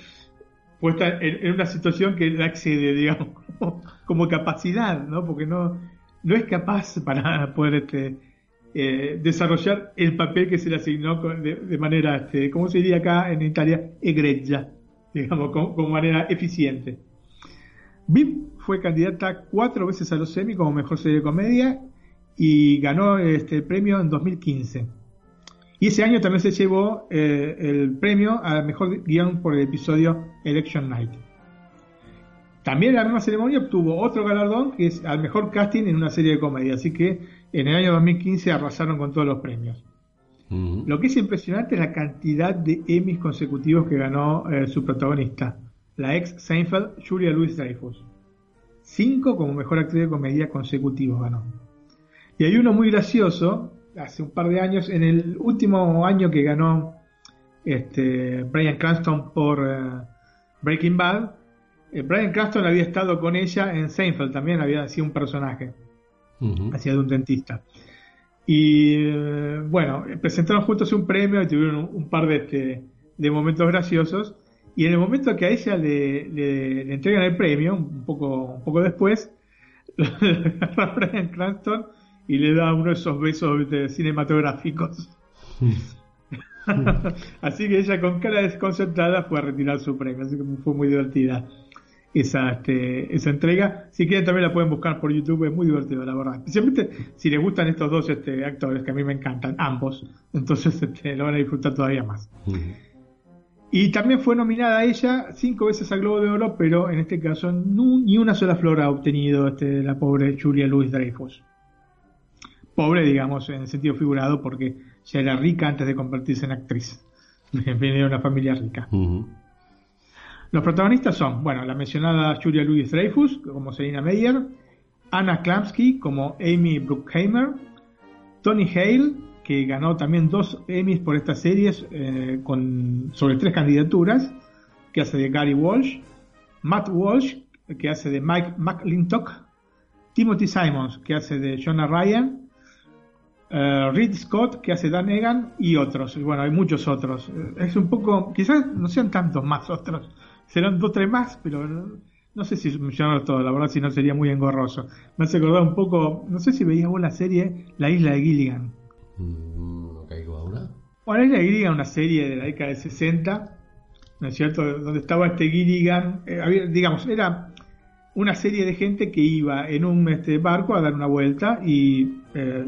puesta en, una situación que la excede, digamos, como, capacidad, ¿no? Porque no, no es capaz para poder este, eh, desarrollar el papel que se le asignó de, manera, este, ¿cómo se diría acá en Italia? Egregia, digamos, como, manera eficiente. VIP fue candidata cuatro veces a los Emmy como mejor serie de comedia y ganó este premio en 2015. Y ese año también se llevó eh, el premio a mejor guion por el episodio Election Night. También en la misma ceremonia obtuvo otro galardón que es al mejor casting en una serie de comedia. Así que en el año 2015 arrasaron con todos los premios. Lo que es impresionante es la cantidad de Emmys consecutivos que ganó eh, su protagonista, la ex Seinfeld Julia Louis Dreyfus. Cinco como mejor actriz de comedia consecutivos ganó. Y hay uno muy gracioso, hace un par de años, en el último año que ganó este, Brian Cranston por eh, Breaking Bad, eh, Brian Cranston había estado con ella en Seinfeld, también había sido un personaje hacía de un dentista. Y eh, bueno, presentaron juntos un premio y tuvieron un, par de, este, de momentos graciosos. Y en el momento que a ella le, entregan el premio, un poco, un poco después, Brian Cranston y le da uno de esos besos cinematográficos. así que ella con cara desconcentrada fue a retirar su premio, así que fue muy divertida esa, este, esa entrega. Si quieren también la pueden buscar por YouTube, es muy divertido, la verdad. Especialmente si les gustan estos dos este, actores que a mí me encantan, ambos. Entonces este, lo van a disfrutar todavía más. Y también fue nominada ella cinco veces al Globo de Oro, pero en este caso ni una sola flor ha obtenido este, la pobre Julia Louis Dreyfus. Pobre, digamos, en el sentido figurado, porque ya era rica antes de convertirse en actriz. Viene de una familia rica. Los protagonistas son, bueno, la mencionada Julia Louis Dreyfus como Selina Meyer, Anna Klamsky como Amy Bruckheimer, Tony Hale, que ganó también dos Emmys por estas series eh, con, sobre tres candidaturas, que hace de Gary Walsh, Matt Walsh, que hace de Mike McClintock, Timothy Simons, que hace de Jonah Ryan, uh, Reed Scott, que hace Dan Egan, y otros. Bueno, hay muchos otros. Es un poco, quizás no sean tantos más otros, serán dos tres más, pero no, sé si mencionarlos todos, la verdad, si no sería muy engorroso. Me hace acordar un poco, no sé si veías vos la serie La Isla de Gilligan. No caigo ahora. Bueno, La Isla de Gilligan, una serie de la década de 60, ¿no es cierto? Donde estaba este Gilligan, eh, digamos, era una serie de gente que iba en un este, barco a dar una vuelta y eh,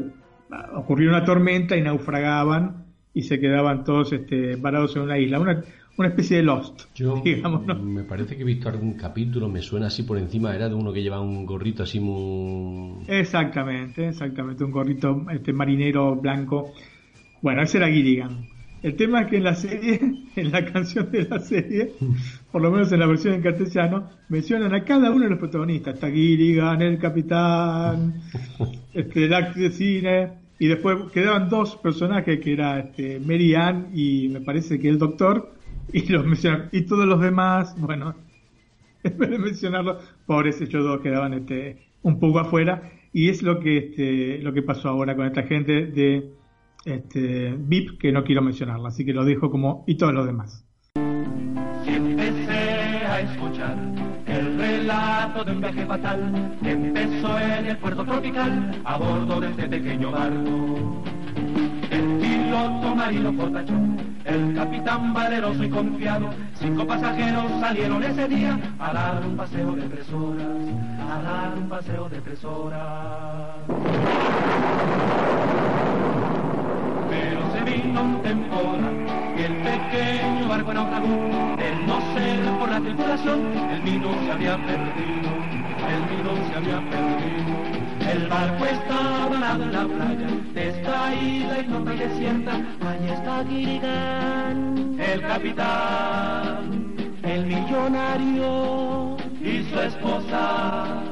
ocurrió una tormenta y naufragaban y se quedaban todos este, varados en una isla. Una, una especie de Lost. Yo digamos, me parece que he visto algún capítulo, me suena así por encima, era de uno que lleva un gorrito así muy... Exactamente, exactamente, un gorrito este marinero blanco. Bueno, ese era Gilligan. El tema es que en la serie, en la canción de la serie, por lo menos en la versión en castellano, mencionan a cada uno de los protagonistas. Está Gilligan, el capitán, este, el acto de cine, y después quedaban dos personajes que era este, Mary Ann y me parece que el doctor, y los. Y todos los demás, bueno, en vez de mencionarlos, pobres ellos dos quedaban este, un poco afuera. Y es lo que, este, lo que pasó ahora con esta gente de este, VIP, que no quiero mencionarla, así que lo dejo como y todos los demás. empecé a escuchar relato de un viaje fatal que empezó en el puerto tropical a bordo de este pequeño barco. El piloto marino fortachón, el capitán valeroso y confiado, cinco pasajeros salieron ese día a dar un paseo de tres horas, a dar un paseo de tres horas. Y el pequeño barco naufragó. El no ser por la tripulación, el vino se había perdido, el vino se había perdido. El barco está abandonado en la playa de esta isla ignota y desierta. Allí está Gilligan, el capitán, el millonario y su esposa,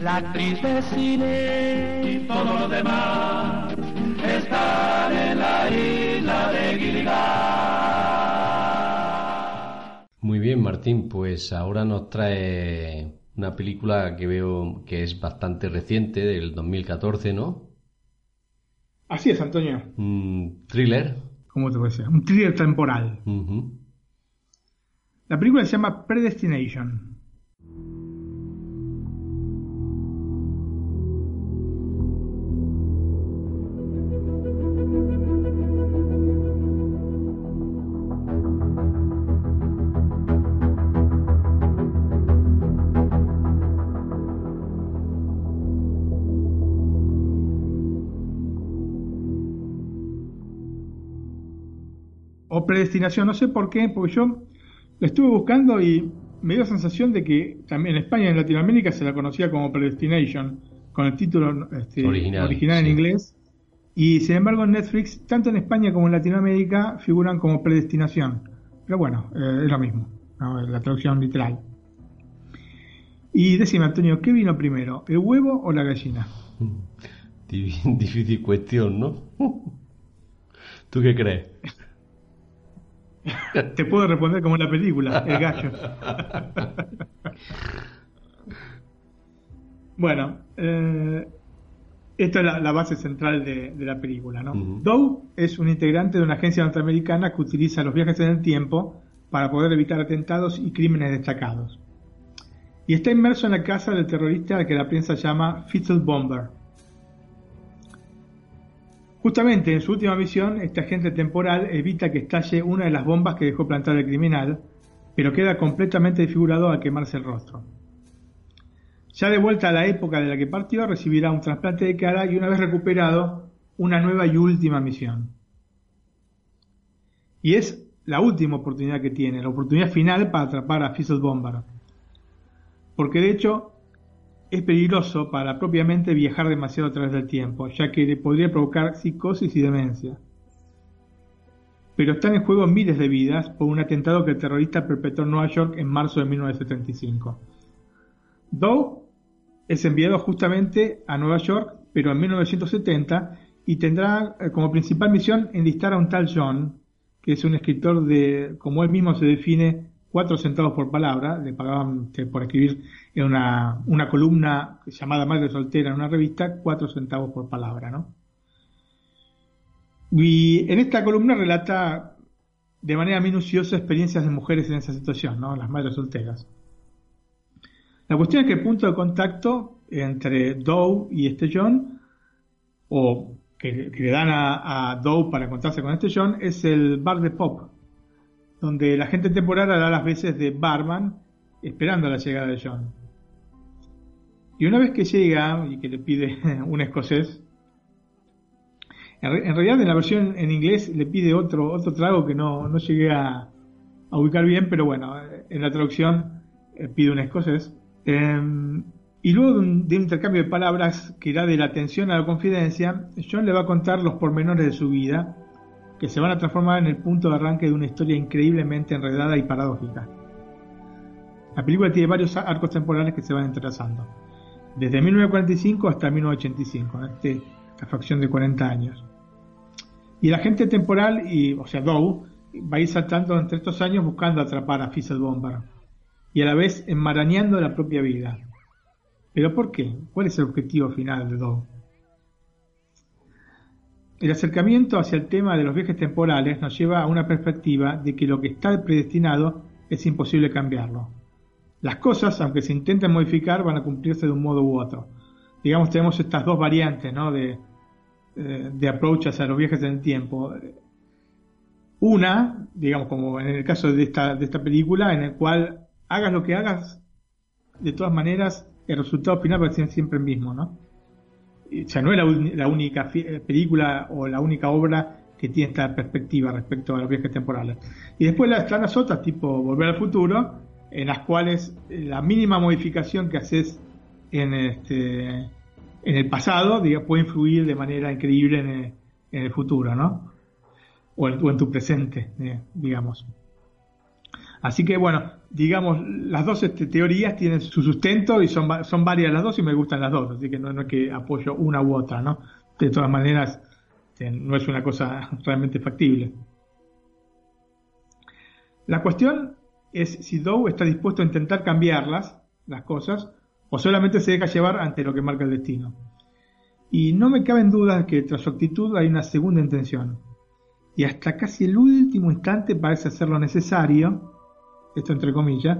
la actriz de cine y todo lo demás están en la isla de Gilligan. Muy bien, Martín, pues ahora nos trae una película que veo que es bastante reciente, del 2014, ¿no? Así es, Antonio. Un thriller. ¿Cómo te puede ser? Un thriller temporal. La película se llama Predestination. Predestinación, no sé por qué, porque yo la estuve buscando y me dio la sensación de que también en España y en Latinoamérica se la conocía como Predestination, con el título este, original, en inglés, y sin embargo en Netflix, tanto en España como en Latinoamérica, figuran como Predestinación. Pero bueno, eh, es lo mismo, la traducción literal. Y decime, Antonio, ¿qué vino primero, el huevo o la gallina? Difícil cuestión, ¿no? ¿Tú qué crees? Te puedo responder como en la película, el gallo. bueno, eh, esta es la, base central de, la película. ¿no? Doe es un integrante de una agencia norteamericana que utiliza los viajes en el tiempo para poder evitar atentados y crímenes destacados. Y está inmerso en la casa del terrorista que la prensa llama Fizzle Bomber Justamente en su última misión, este agente temporal evita que estalle una de las bombas que dejó plantar el criminal, pero queda completamente desfigurado al quemarse el rostro. Ya de vuelta a la época de la que partió, recibirá un trasplante de cara y una vez recuperado, una nueva y última misión. Y es la última oportunidad que tiene, la oportunidad final para atrapar a Fizzle Bomber. Porque de hecho, es peligroso para propiamente viajar demasiado a través del tiempo, ya que le podría provocar psicosis y demencia. Pero están en juego miles de vidas por un atentado que el terrorista perpetró en Nueva York en marzo de 1975. Doe es enviado justamente a Nueva York, pero en 1970, y tendrá eh, como principal misión enlistar a un tal John, que es un escritor de, como él mismo se define, cuatro centavos por palabra, le pagaban este, por escribir en una, una, columna llamada Madre Soltera en una revista, cuatro centavos por palabra, ¿no? Y en esta columna relata de manera minuciosa experiencias de mujeres en esa situación, ¿no? Las madres solteras. La cuestión es que el punto de contacto entre Doe y este o que, le dan a, a Doe para encontrarse con este es el bar de pop donde la gente temporal hará las veces de barman esperando la llegada de John. Y una vez que llega y que le pide un escocés, en, realidad en la versión en inglés le pide otro, otro trago que no, no llegué a, ubicar bien, pero bueno, en la traducción eh, pide un escocés. Em, y luego de un, de un, intercambio de palabras que irá de la atención a la confidencia, John le va a contar los pormenores de su vida que se van a transformar en el punto de arranque de una historia increíblemente enredada y paradójica. La película tiene varios arcos temporales que se van entrelazando, desde 1945 hasta 1985, en este, esta facción de 40 años. Y la gente temporal, y, o sea, Dow, va a ir saltando entre estos años buscando atrapar a Fizzle Bomber, y a la vez enmarañando la propia vida. ¿Pero por qué? ¿Cuál es el objetivo final de Dow? El acercamiento hacia el tema de los viajes temporales nos lleva a una perspectiva de que lo que está predestinado es imposible cambiarlo. Las cosas, aunque se intenten modificar, van a cumplirse de un modo u otro. Digamos, tenemos estas dos variantes, ¿no? De, eh, de approach hacia los viajes en el tiempo. Una, digamos, como en el caso de esta, de esta película, en el cual hagas lo que hagas, de todas maneras, el resultado final va a ser siempre el mismo, ¿no? O sea, no es la, única eh, película o la única obra que tiene esta perspectiva respecto a los viajes temporales. Y después están las otras, tipo Volver al Futuro, en las cuales la mínima modificación que haces en, este, en el pasado digamos, puede influir de manera increíble en el, en el futuro, ¿no? O en, tu presente, eh, digamos. Así que bueno, digamos, las dos este, teorías tienen su sustento y son, son varias las dos y me gustan las dos, así que no, es que apoyo una u otra, ¿no? De todas maneras, este, no es una cosa realmente factible. La cuestión es si Dow está dispuesto a intentar cambiarlas, las cosas, o solamente se deja llevar ante lo que marca el destino. Y no me caben dudas que tras su actitud hay una segunda intención. Y hasta casi el último instante parece hacer lo necesario, esto entre comillas,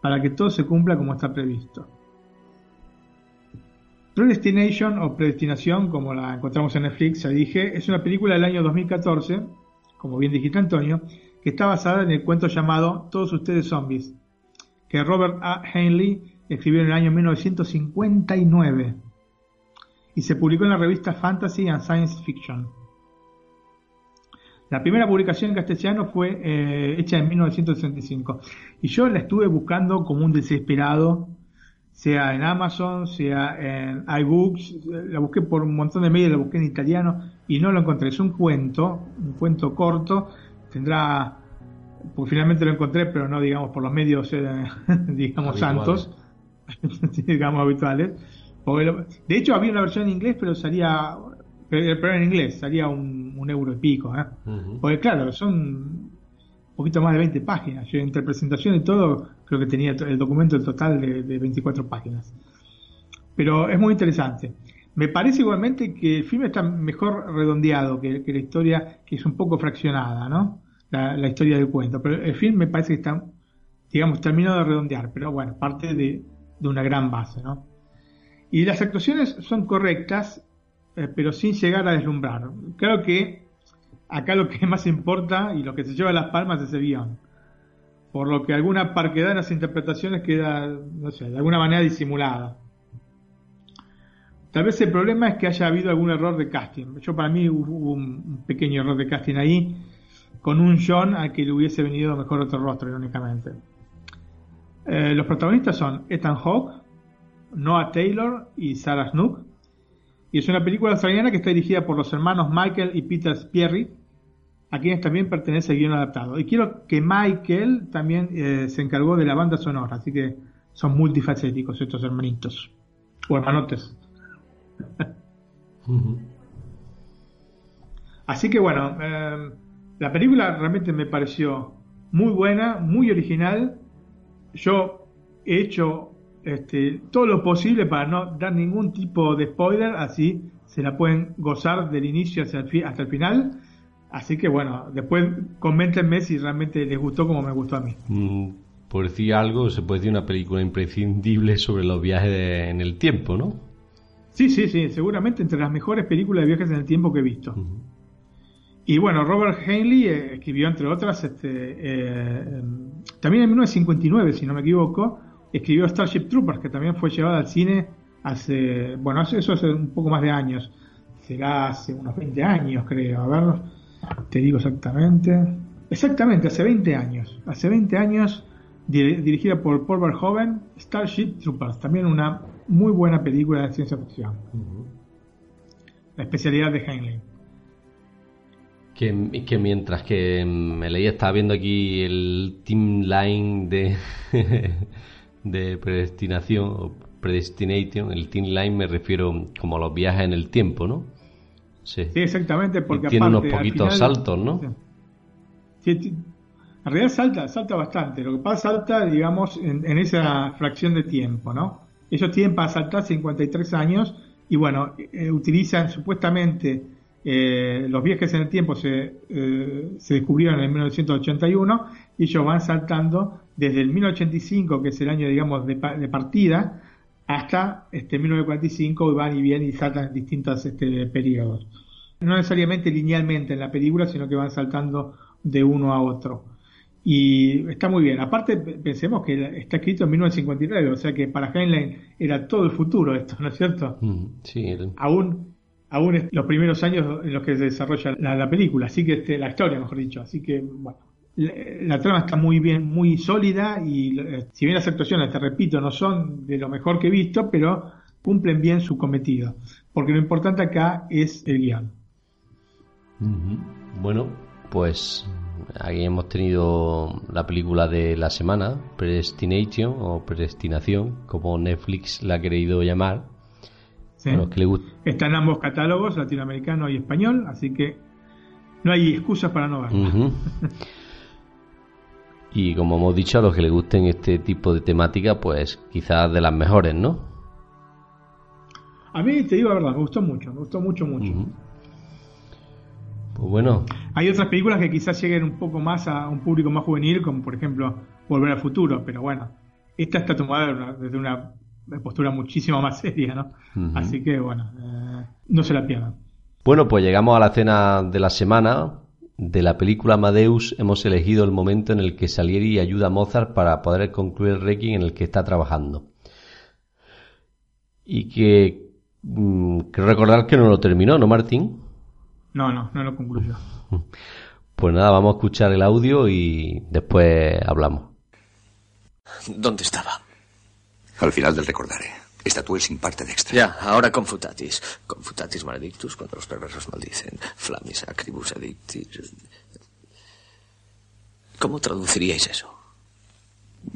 para que todo se cumpla como está previsto. Predestination o Predestinación, como la encontramos en Netflix, ya dije, es una película del año 2014, como bien dijiste Antonio, que está basada en el cuento llamado Todos ustedes zombies, que Robert A. Heinley escribió en el año 1959 y se publicó en la revista Fantasy and Science Fiction. La primera publicación en castellano fue eh, hecha en 1965 y yo la estuve buscando como un desesperado sea en Amazon, sea en iBooks, la busqué por un montón de medios, la busqué en italiano y no lo encontré. Es un cuento, un cuento corto, tendrá, pues finalmente lo encontré, pero no digamos por los medios, eh, digamos, santos, digamos habituales. De hecho había una versión en inglés, pero salía, pero en inglés, salía un, euro y pico, ¿eh? Porque claro, son un poquito más de 20 páginas. Yo entre presentación y todo creo que tenía el documento el total de, 24 páginas. Pero es muy interesante. Me parece igualmente que el film está mejor redondeado que, la historia, que es un poco fraccionada, ¿no? La, historia del cuento. Pero el film me parece que está, digamos, terminado de redondear, pero bueno, parte de, una gran base, ¿no? Y las actuaciones son correctas, eh, pero sin llegar a deslumbrar. Creo que acá lo que más importa y lo que se lleva a las palmas es el guion por lo que alguna parquedad en las interpretaciones queda, no sé, de alguna manera disimulada. Tal vez el problema es que haya habido algún error de casting. Yo para mí hubo un pequeño error de casting ahí, con un John al que le hubiese venido mejor otro rostro, irónicamente. Eh, los protagonistas son Ethan Hawke, Noah Taylor y Sarah Snook. Y es una película australiana que está dirigida por los hermanos Michael y Peter Spierry, a quienes también pertenece el guion adaptado. Y quiero que Michael también eh, se encargó de la banda sonora, así que son multifacéticos estos hermanitos, o hermanotes. Así que bueno, eh, la película realmente me pareció muy buena, muy original. Yo he hecho este, todo lo posible para no dar ningún tipo de spoiler, así se la pueden gozar del inicio hasta el final. Así que bueno, después coméntenme si realmente les gustó como me gustó a mí. Mm, por decir algo, se puede decir una película imprescindible sobre los viajes en el tiempo, ¿no? Sí, sí, sí, seguramente entre las mejores películas de viajes en el tiempo que he visto. Y bueno, Robert Haley eh, escribió, entre otras, este, eh, también en 1959, si no me equivoco, escribió Starship Troopers, que también fue llevada al cine hace, bueno, eso hace un poco más de años, será hace unos 20 años, creo, a ver, te digo exactamente. Exactamente, hace 20 años. Hace 20 años, dirigida por Paul Verhoeven, Starship Troopers. También una muy buena película de ciencia ficción. La especialidad de Heinlein. Que, que, mientras que me leía, estaba viendo aquí el team line de, de predestinación o predestination, el team line me refiero como a los viajes en el tiempo, ¿no? Sí, exactamente, porque tiene unos poquitos saltos, ¿no? Sí, en realidad salta, salta bastante. Lo que pasa salta, digamos, en, esa fracción de tiempo, ¿no? Ellos tienen para saltar 53 años y bueno, eh, utilizan supuestamente eh, los viajes en el tiempo se, eh, se descubrieron en 1981 y ellos van saltando desde el 1985, que es el año, digamos, de, de partida, hasta este 1945 van y vienen y saltan distintos este, periodos. No necesariamente linealmente en la película, sino que van saltando de uno a otro. Y está muy bien. Aparte, pensemos que está escrito en 1959, o sea que para Heinlein era todo el futuro esto, ¿no es cierto? Mm, sí. Aún, aún los primeros años en los que se desarrolla la, película, así que este, la historia, mejor dicho. Así que, bueno, la, trama está muy bien, muy sólida y eh, si bien las actuaciones, te repito, no son de lo mejor que he visto, pero cumplen bien su cometido. Porque lo importante acá es el guion. Bueno, pues aquí hemos tenido la película de la semana, Predestination o Predestinación, como Netflix la ha querido llamar. Está en ambos catálogos, latinoamericano y español, así que no hay excusas para no verla. y como hemos dicho, a los que les gusten este tipo de temática, pues quizás de las mejores, ¿no? A mí, te digo la verdad, me gustó mucho, me gustó mucho, mucho. Pues bueno. Hay otras películas que quizás lleguen un poco más a un público más juvenil, como por ejemplo Volver al Futuro, pero bueno, esta está tomada desde una postura muchísimo más seria, ¿no? Así que bueno, eh, no se la pierdan. Bueno, pues llegamos a la cena de la semana. De la película Amadeus hemos elegido el momento en el que Salieri ayuda a Mozart para poder concluir el Requiem en el que está trabajando. Y que, mm, recordar que no lo terminó, ¿no, Martín? No, no, no lo concluyo. Pues nada, vamos a escuchar el audio y después hablamos. ¿Dónde estaba? Al final del recordaré. Estatúe sin parte de extra. Ya, ahora confutatis. Confutatis maledictus cuando los perversos maldicen. Flamis acribus addictis. ¿Cómo traduciríais eso?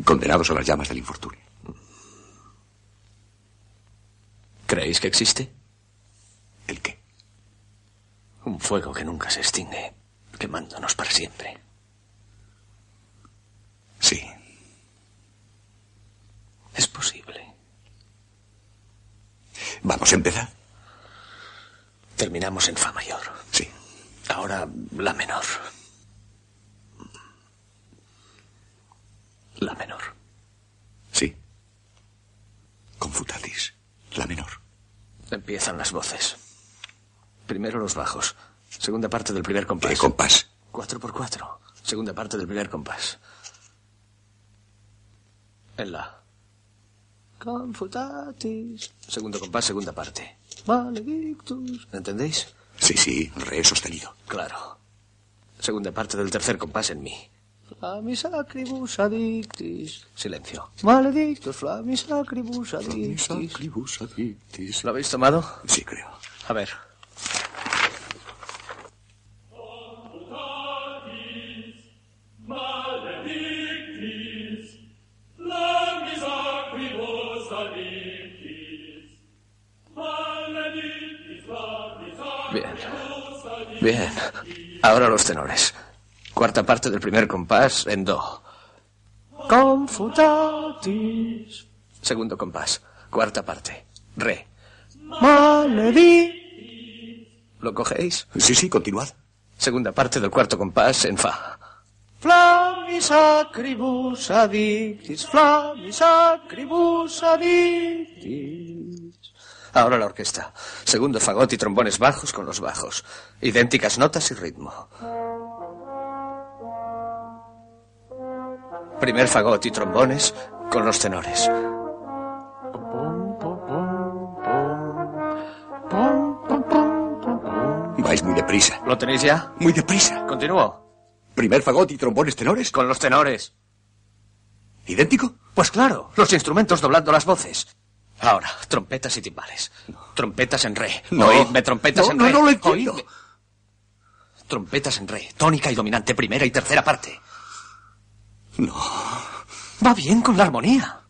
Condenados a las llamas del infortunio. ¿Creéis que existe? ¿El qué? Un fuego que nunca se extingue, quemándonos para siempre. Sí. Es posible. ¿Vamos a empezar? Terminamos en Fa mayor. Sí. Ahora la menor. La menor. Sí. Confutatis. La menor. Empiezan las voces. Primero los bajos. Segunda parte del primer compás. ¿Qué compás? Cuatro por cuatro. Segunda parte del primer compás. En la. Confutatis. Segundo compás, segunda parte. Maledictus. ¿Entendéis? Sí, sí, re sostenido. Claro. Segunda parte del tercer compás en mi. Flamis acribus addictis. Silencio. Maledictus, flamis acribus addictis. Flamis acribus addictis. ¿Lo habéis tomado? Sí, creo. A ver. Ahora los tenores. Cuarta parte del primer compás en do. Confutatis. Segundo compás. Cuarta parte. Re. Maledi. ¿Lo cogéis? Sí, sí, continuad. Segunda parte del cuarto compás en fa. Flamis acribus addictis, flamis acribus addictis. Ahora la orquesta. Segundo fagot y trombones bajos con los bajos. Idénticas notas y ritmo. Primer fagot y trombones con los tenores. Vais muy deprisa. ¿Lo tenéis ya? Muy deprisa. Continúo. Primer fagot y trombones tenores. Con los tenores. ¿Idéntico? Pues claro, los instrumentos doblando las voces. Ahora, trompetas y timbales. Trompetas en re. No. Oídme, trompetas No, en no, re. no lo entiendo. Oídme. Trompetas en re. Tónica y dominante, primera y tercera parte. No. Va bien con la armonía.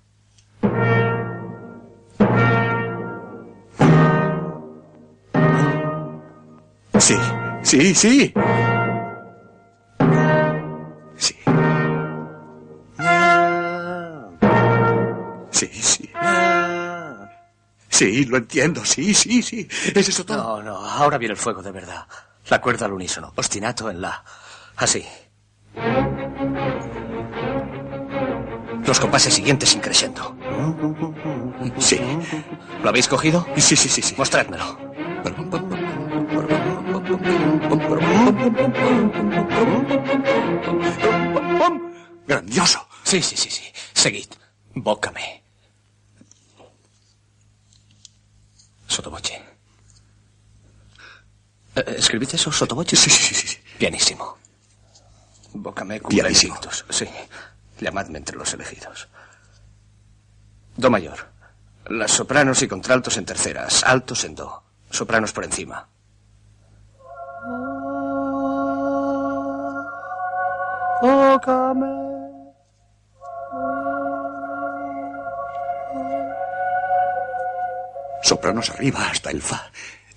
Sí, sí, sí. Sí. Sí, sí. Sí, lo entiendo. Sí, sí, sí. ¿Es eso todo? No, no, ahora viene el fuego de verdad. La cuerda al unísono. Ostinato en la. Así. Los compases siguientes increciendo. Sí. ¿Lo habéis cogido? Sí, sí, sí, sí. Mostrádmelo. Grandioso. Sí, sí, sí, sí. Seguid. Bócame. Sotoboche. Eh, ¿Escribiste eso, Sotoboche? Sí, sí, sí, sí. Pianísimo. Bócame Pianísimo. Sí. Llamadme entre los elegidos. Do mayor. Las sopranos y contraltos en terceras. Altos en do. Sopranos por encima. Sopranos arriba hasta el fa.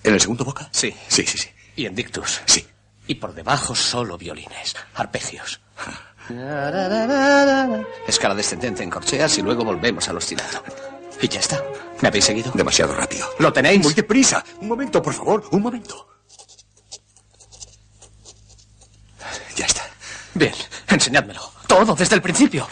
¿En el segundo boca? Sí. Sí, sí, sí. Y en dictus. Sí. Y por debajo solo violines. Arpegios. Escala descendente en corcheas y luego volvemos al ostinato. Y ya está. ¿Me habéis seguido? Demasiado rápido. ¿Lo tenéis? Muy deprisa. Un momento, por favor. Un momento. Ya está. Bien, enseñádmelo. Todo desde el principio.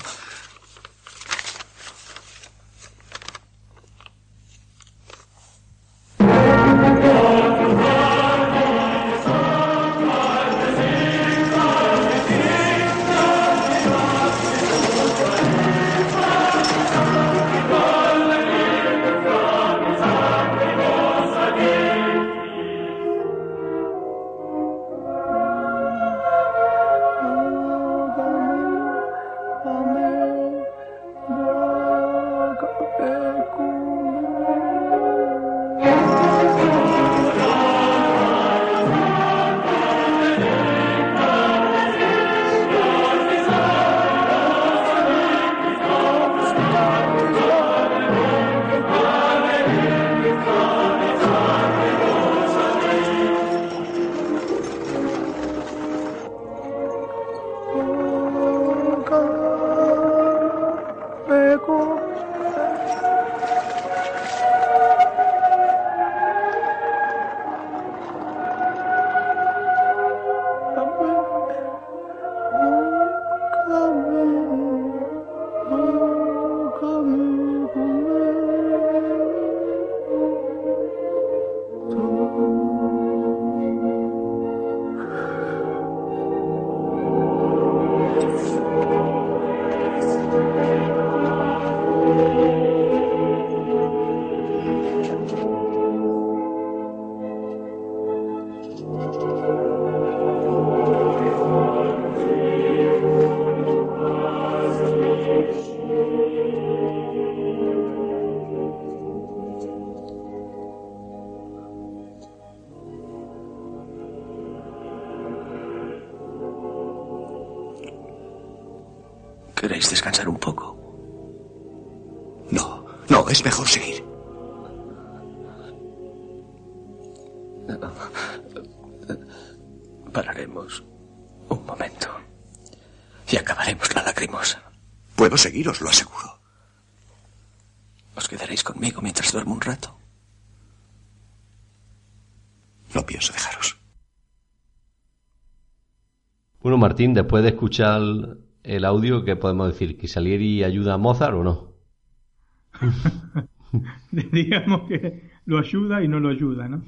Os lo aseguro. ¿Os quedaréis conmigo mientras duermo un rato? No pienso dejaros. Bueno, Martín, después de escuchar el audio, ¿qué podemos decir? ¿Que Salieri ayuda a Mozart o no? Digamos que lo ayuda y no lo ayuda, ¿no?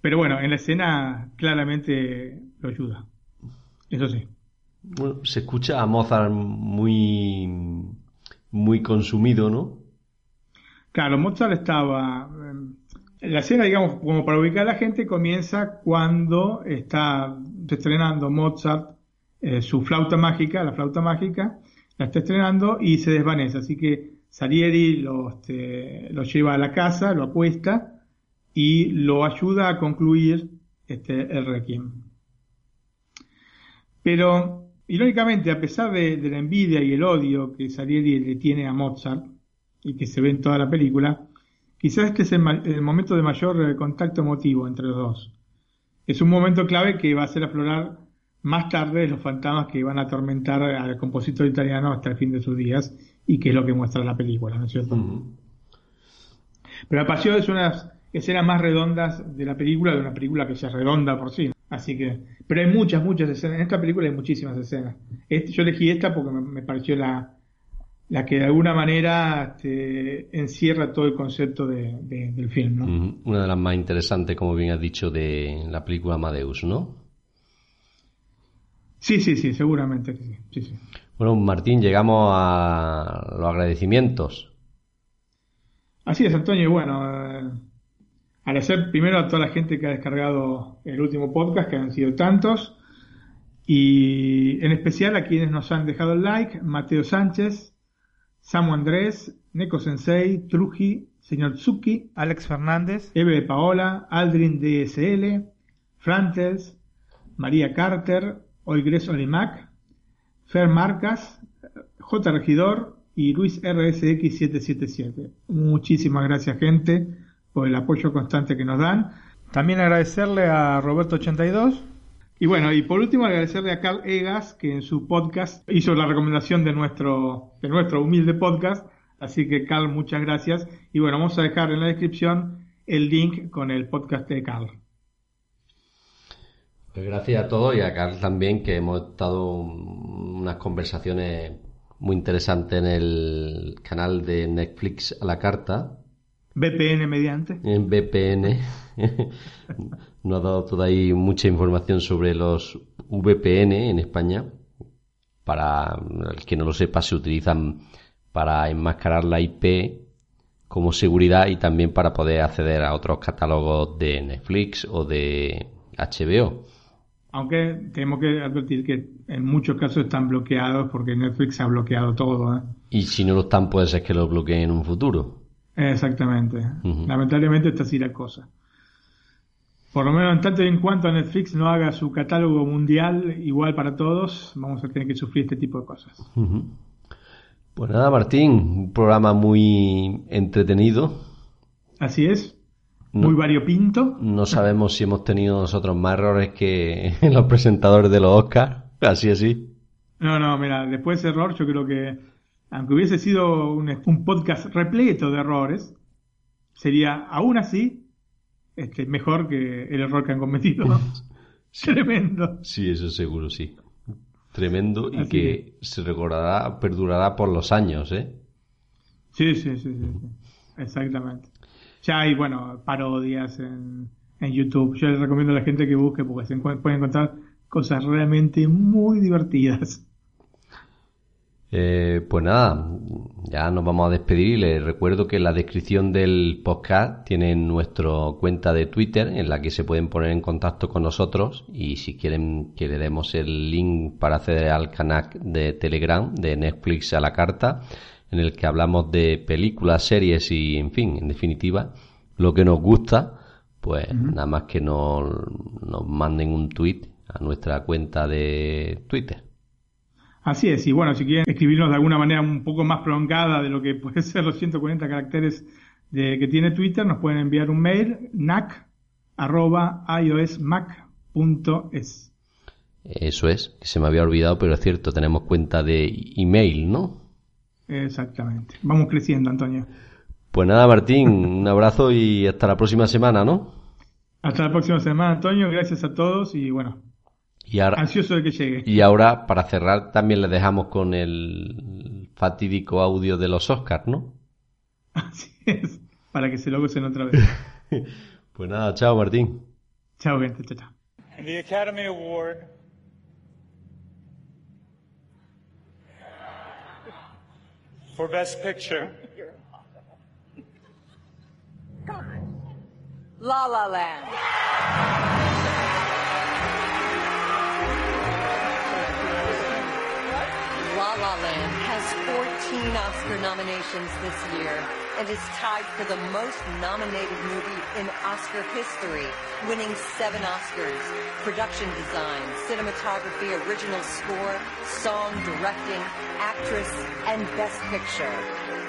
Pero bueno, en la escena claramente lo ayuda. Eso sí. Bueno, se escucha a Mozart muy, muy consumido, ¿no? Claro, Mozart estaba. eh, La escena, digamos, como para ubicar a la gente, comienza cuando está estrenando Mozart eh, su flauta mágica, la flauta mágica, la está estrenando y se desvanece. Así que Salieri lo, este, lo lleva a la casa, lo acuesta y lo ayuda a concluir este, el requiem. Pero, irónicamente, a pesar de, de la envidia y el odio que Salieri le tiene a Mozart, y que se ve en toda la película, quizás este es el, el momento de mayor eh, contacto emotivo entre los dos. Es un momento clave que va a hacer aflorar más tarde los fantasmas que van a atormentar al compositor italiano hasta el fin de sus días y que es lo que muestra la película, ¿no es cierto? Pero la pasión es una de las escenas más redondas de la película, de una película que ya es redonda por sí. Así que, pero hay muchas, muchas escenas. En esta película hay muchísimas escenas. Este- yo elegí esta porque me, me pareció la, la que de alguna manera este, encierra todo el concepto de, de, del film. ¿no? Una de las más interesantes, como bien has dicho, de la película Amadeus, ¿no? Sí, sí, sí, seguramente que sí. sí, sí. Bueno, Martín, llegamos a los agradecimientos. Así es, Antonio. y Bueno, eh, agradecer primero a toda la gente que ha descargado el último podcast, que han sido tantos, y en especial a quienes nos han dejado el like, Mateo Sánchez, Samu Andrés, Neko Sensei, Truji, Señor Tsuki, Alex Fernández, Eve de Paola, Aldrin DSL, Frantels, María Carter, Oigres Olimac, Fer Marcas, J. Regidor y Luis RSX777. Muchísimas gracias, gente, por el apoyo constante que nos dan. También agradecerle a Roberto82. Y bueno, y por último agradecerle a Carl Egas, que en su podcast hizo la recomendación de nuestro, de nuestro humilde podcast. Así que Carl, muchas gracias. Y bueno, vamos a dejar en la descripción el link con el podcast de Carl. Pues gracias a todos y a Carl también, que hemos estado unas conversaciones muy interesantes en el canal de Netflix a la carta, VPN mediante. en VPN. Nos ha dado toda ahí mucha información sobre los VPN en España. Para el que no lo sepa, se utilizan para enmascarar la IP como seguridad y también para poder acceder a otros catálogos de Netflix o de HBO. Aunque tenemos que advertir que en muchos casos están bloqueados porque Netflix ha bloqueado todo. ¿eh? Y si no lo están, puede ser que lo bloqueen en un futuro. Exactamente. Lamentablemente está así la cosa. Por lo menos en tanto y en cuanto a Netflix no haga su catálogo mundial igual para todos, vamos a tener que sufrir este tipo de cosas. Pues nada, Martín, un programa muy entretenido. Así es. No- Muy variopinto. No sabemos si hemos tenido nosotros más errores que los presentadores de los Oscars. Así, así. No, no, mira, después de ese error yo creo que, aunque hubiese sido un, un podcast repleto de errores, sería aún así este, mejor que el error que han cometido. Tremendo. Sí, eso seguro, sí. Tremendo y Así que se recordará, perdurará por los años, ¿eh? Sí, sí, sí, sí, sí. Exactamente. Ya hay, bueno, parodias en, en YouTube. Yo les recomiendo a la gente que busque porque se pueden encontrar cosas realmente muy divertidas. Eh, pues nada, ya nos vamos a despedir y les recuerdo que en la descripción del podcast tienen nuestra cuenta de Twitter en la que se pueden poner en contacto con nosotros y si quieren que le demos el link para acceder al canal de Telegram de Netflix a la carta en el que hablamos de películas, series y en fin, en definitiva, lo que nos gusta, pues nada más que nos, nos manden un tweet a nuestra cuenta de Twitter. Así es, y bueno, si quieren escribirnos de alguna manera un poco más prolongada de lo que puede ser los 140 caracteres de, que tiene Twitter, nos pueden enviar un mail, nac.iosmac.es. Eso es, que se me había olvidado, pero es cierto, tenemos cuenta de email, ¿no? Exactamente. Vamos creciendo, Antonio. Pues nada, Martín, un abrazo y hasta la próxima semana, ¿no? Hasta la próxima semana, Antonio. Gracias a todos y bueno, Y ahora, ansioso de que llegue. y ahora, para cerrar, también le dejamos con el fatídico audio de los Oscars, ¿no? Así es, para que se lo gocen otra vez. Pues nada, chao, Martín. chao, gente. Chao, chao. And the Academy Award for Best Picture La La Land. La La Land has 14 Oscar nominations this year and is tied for the most nominated movie in Oscar history, winning seven Oscars, production design, cinematography, original score, song, directing, actress, and best picture.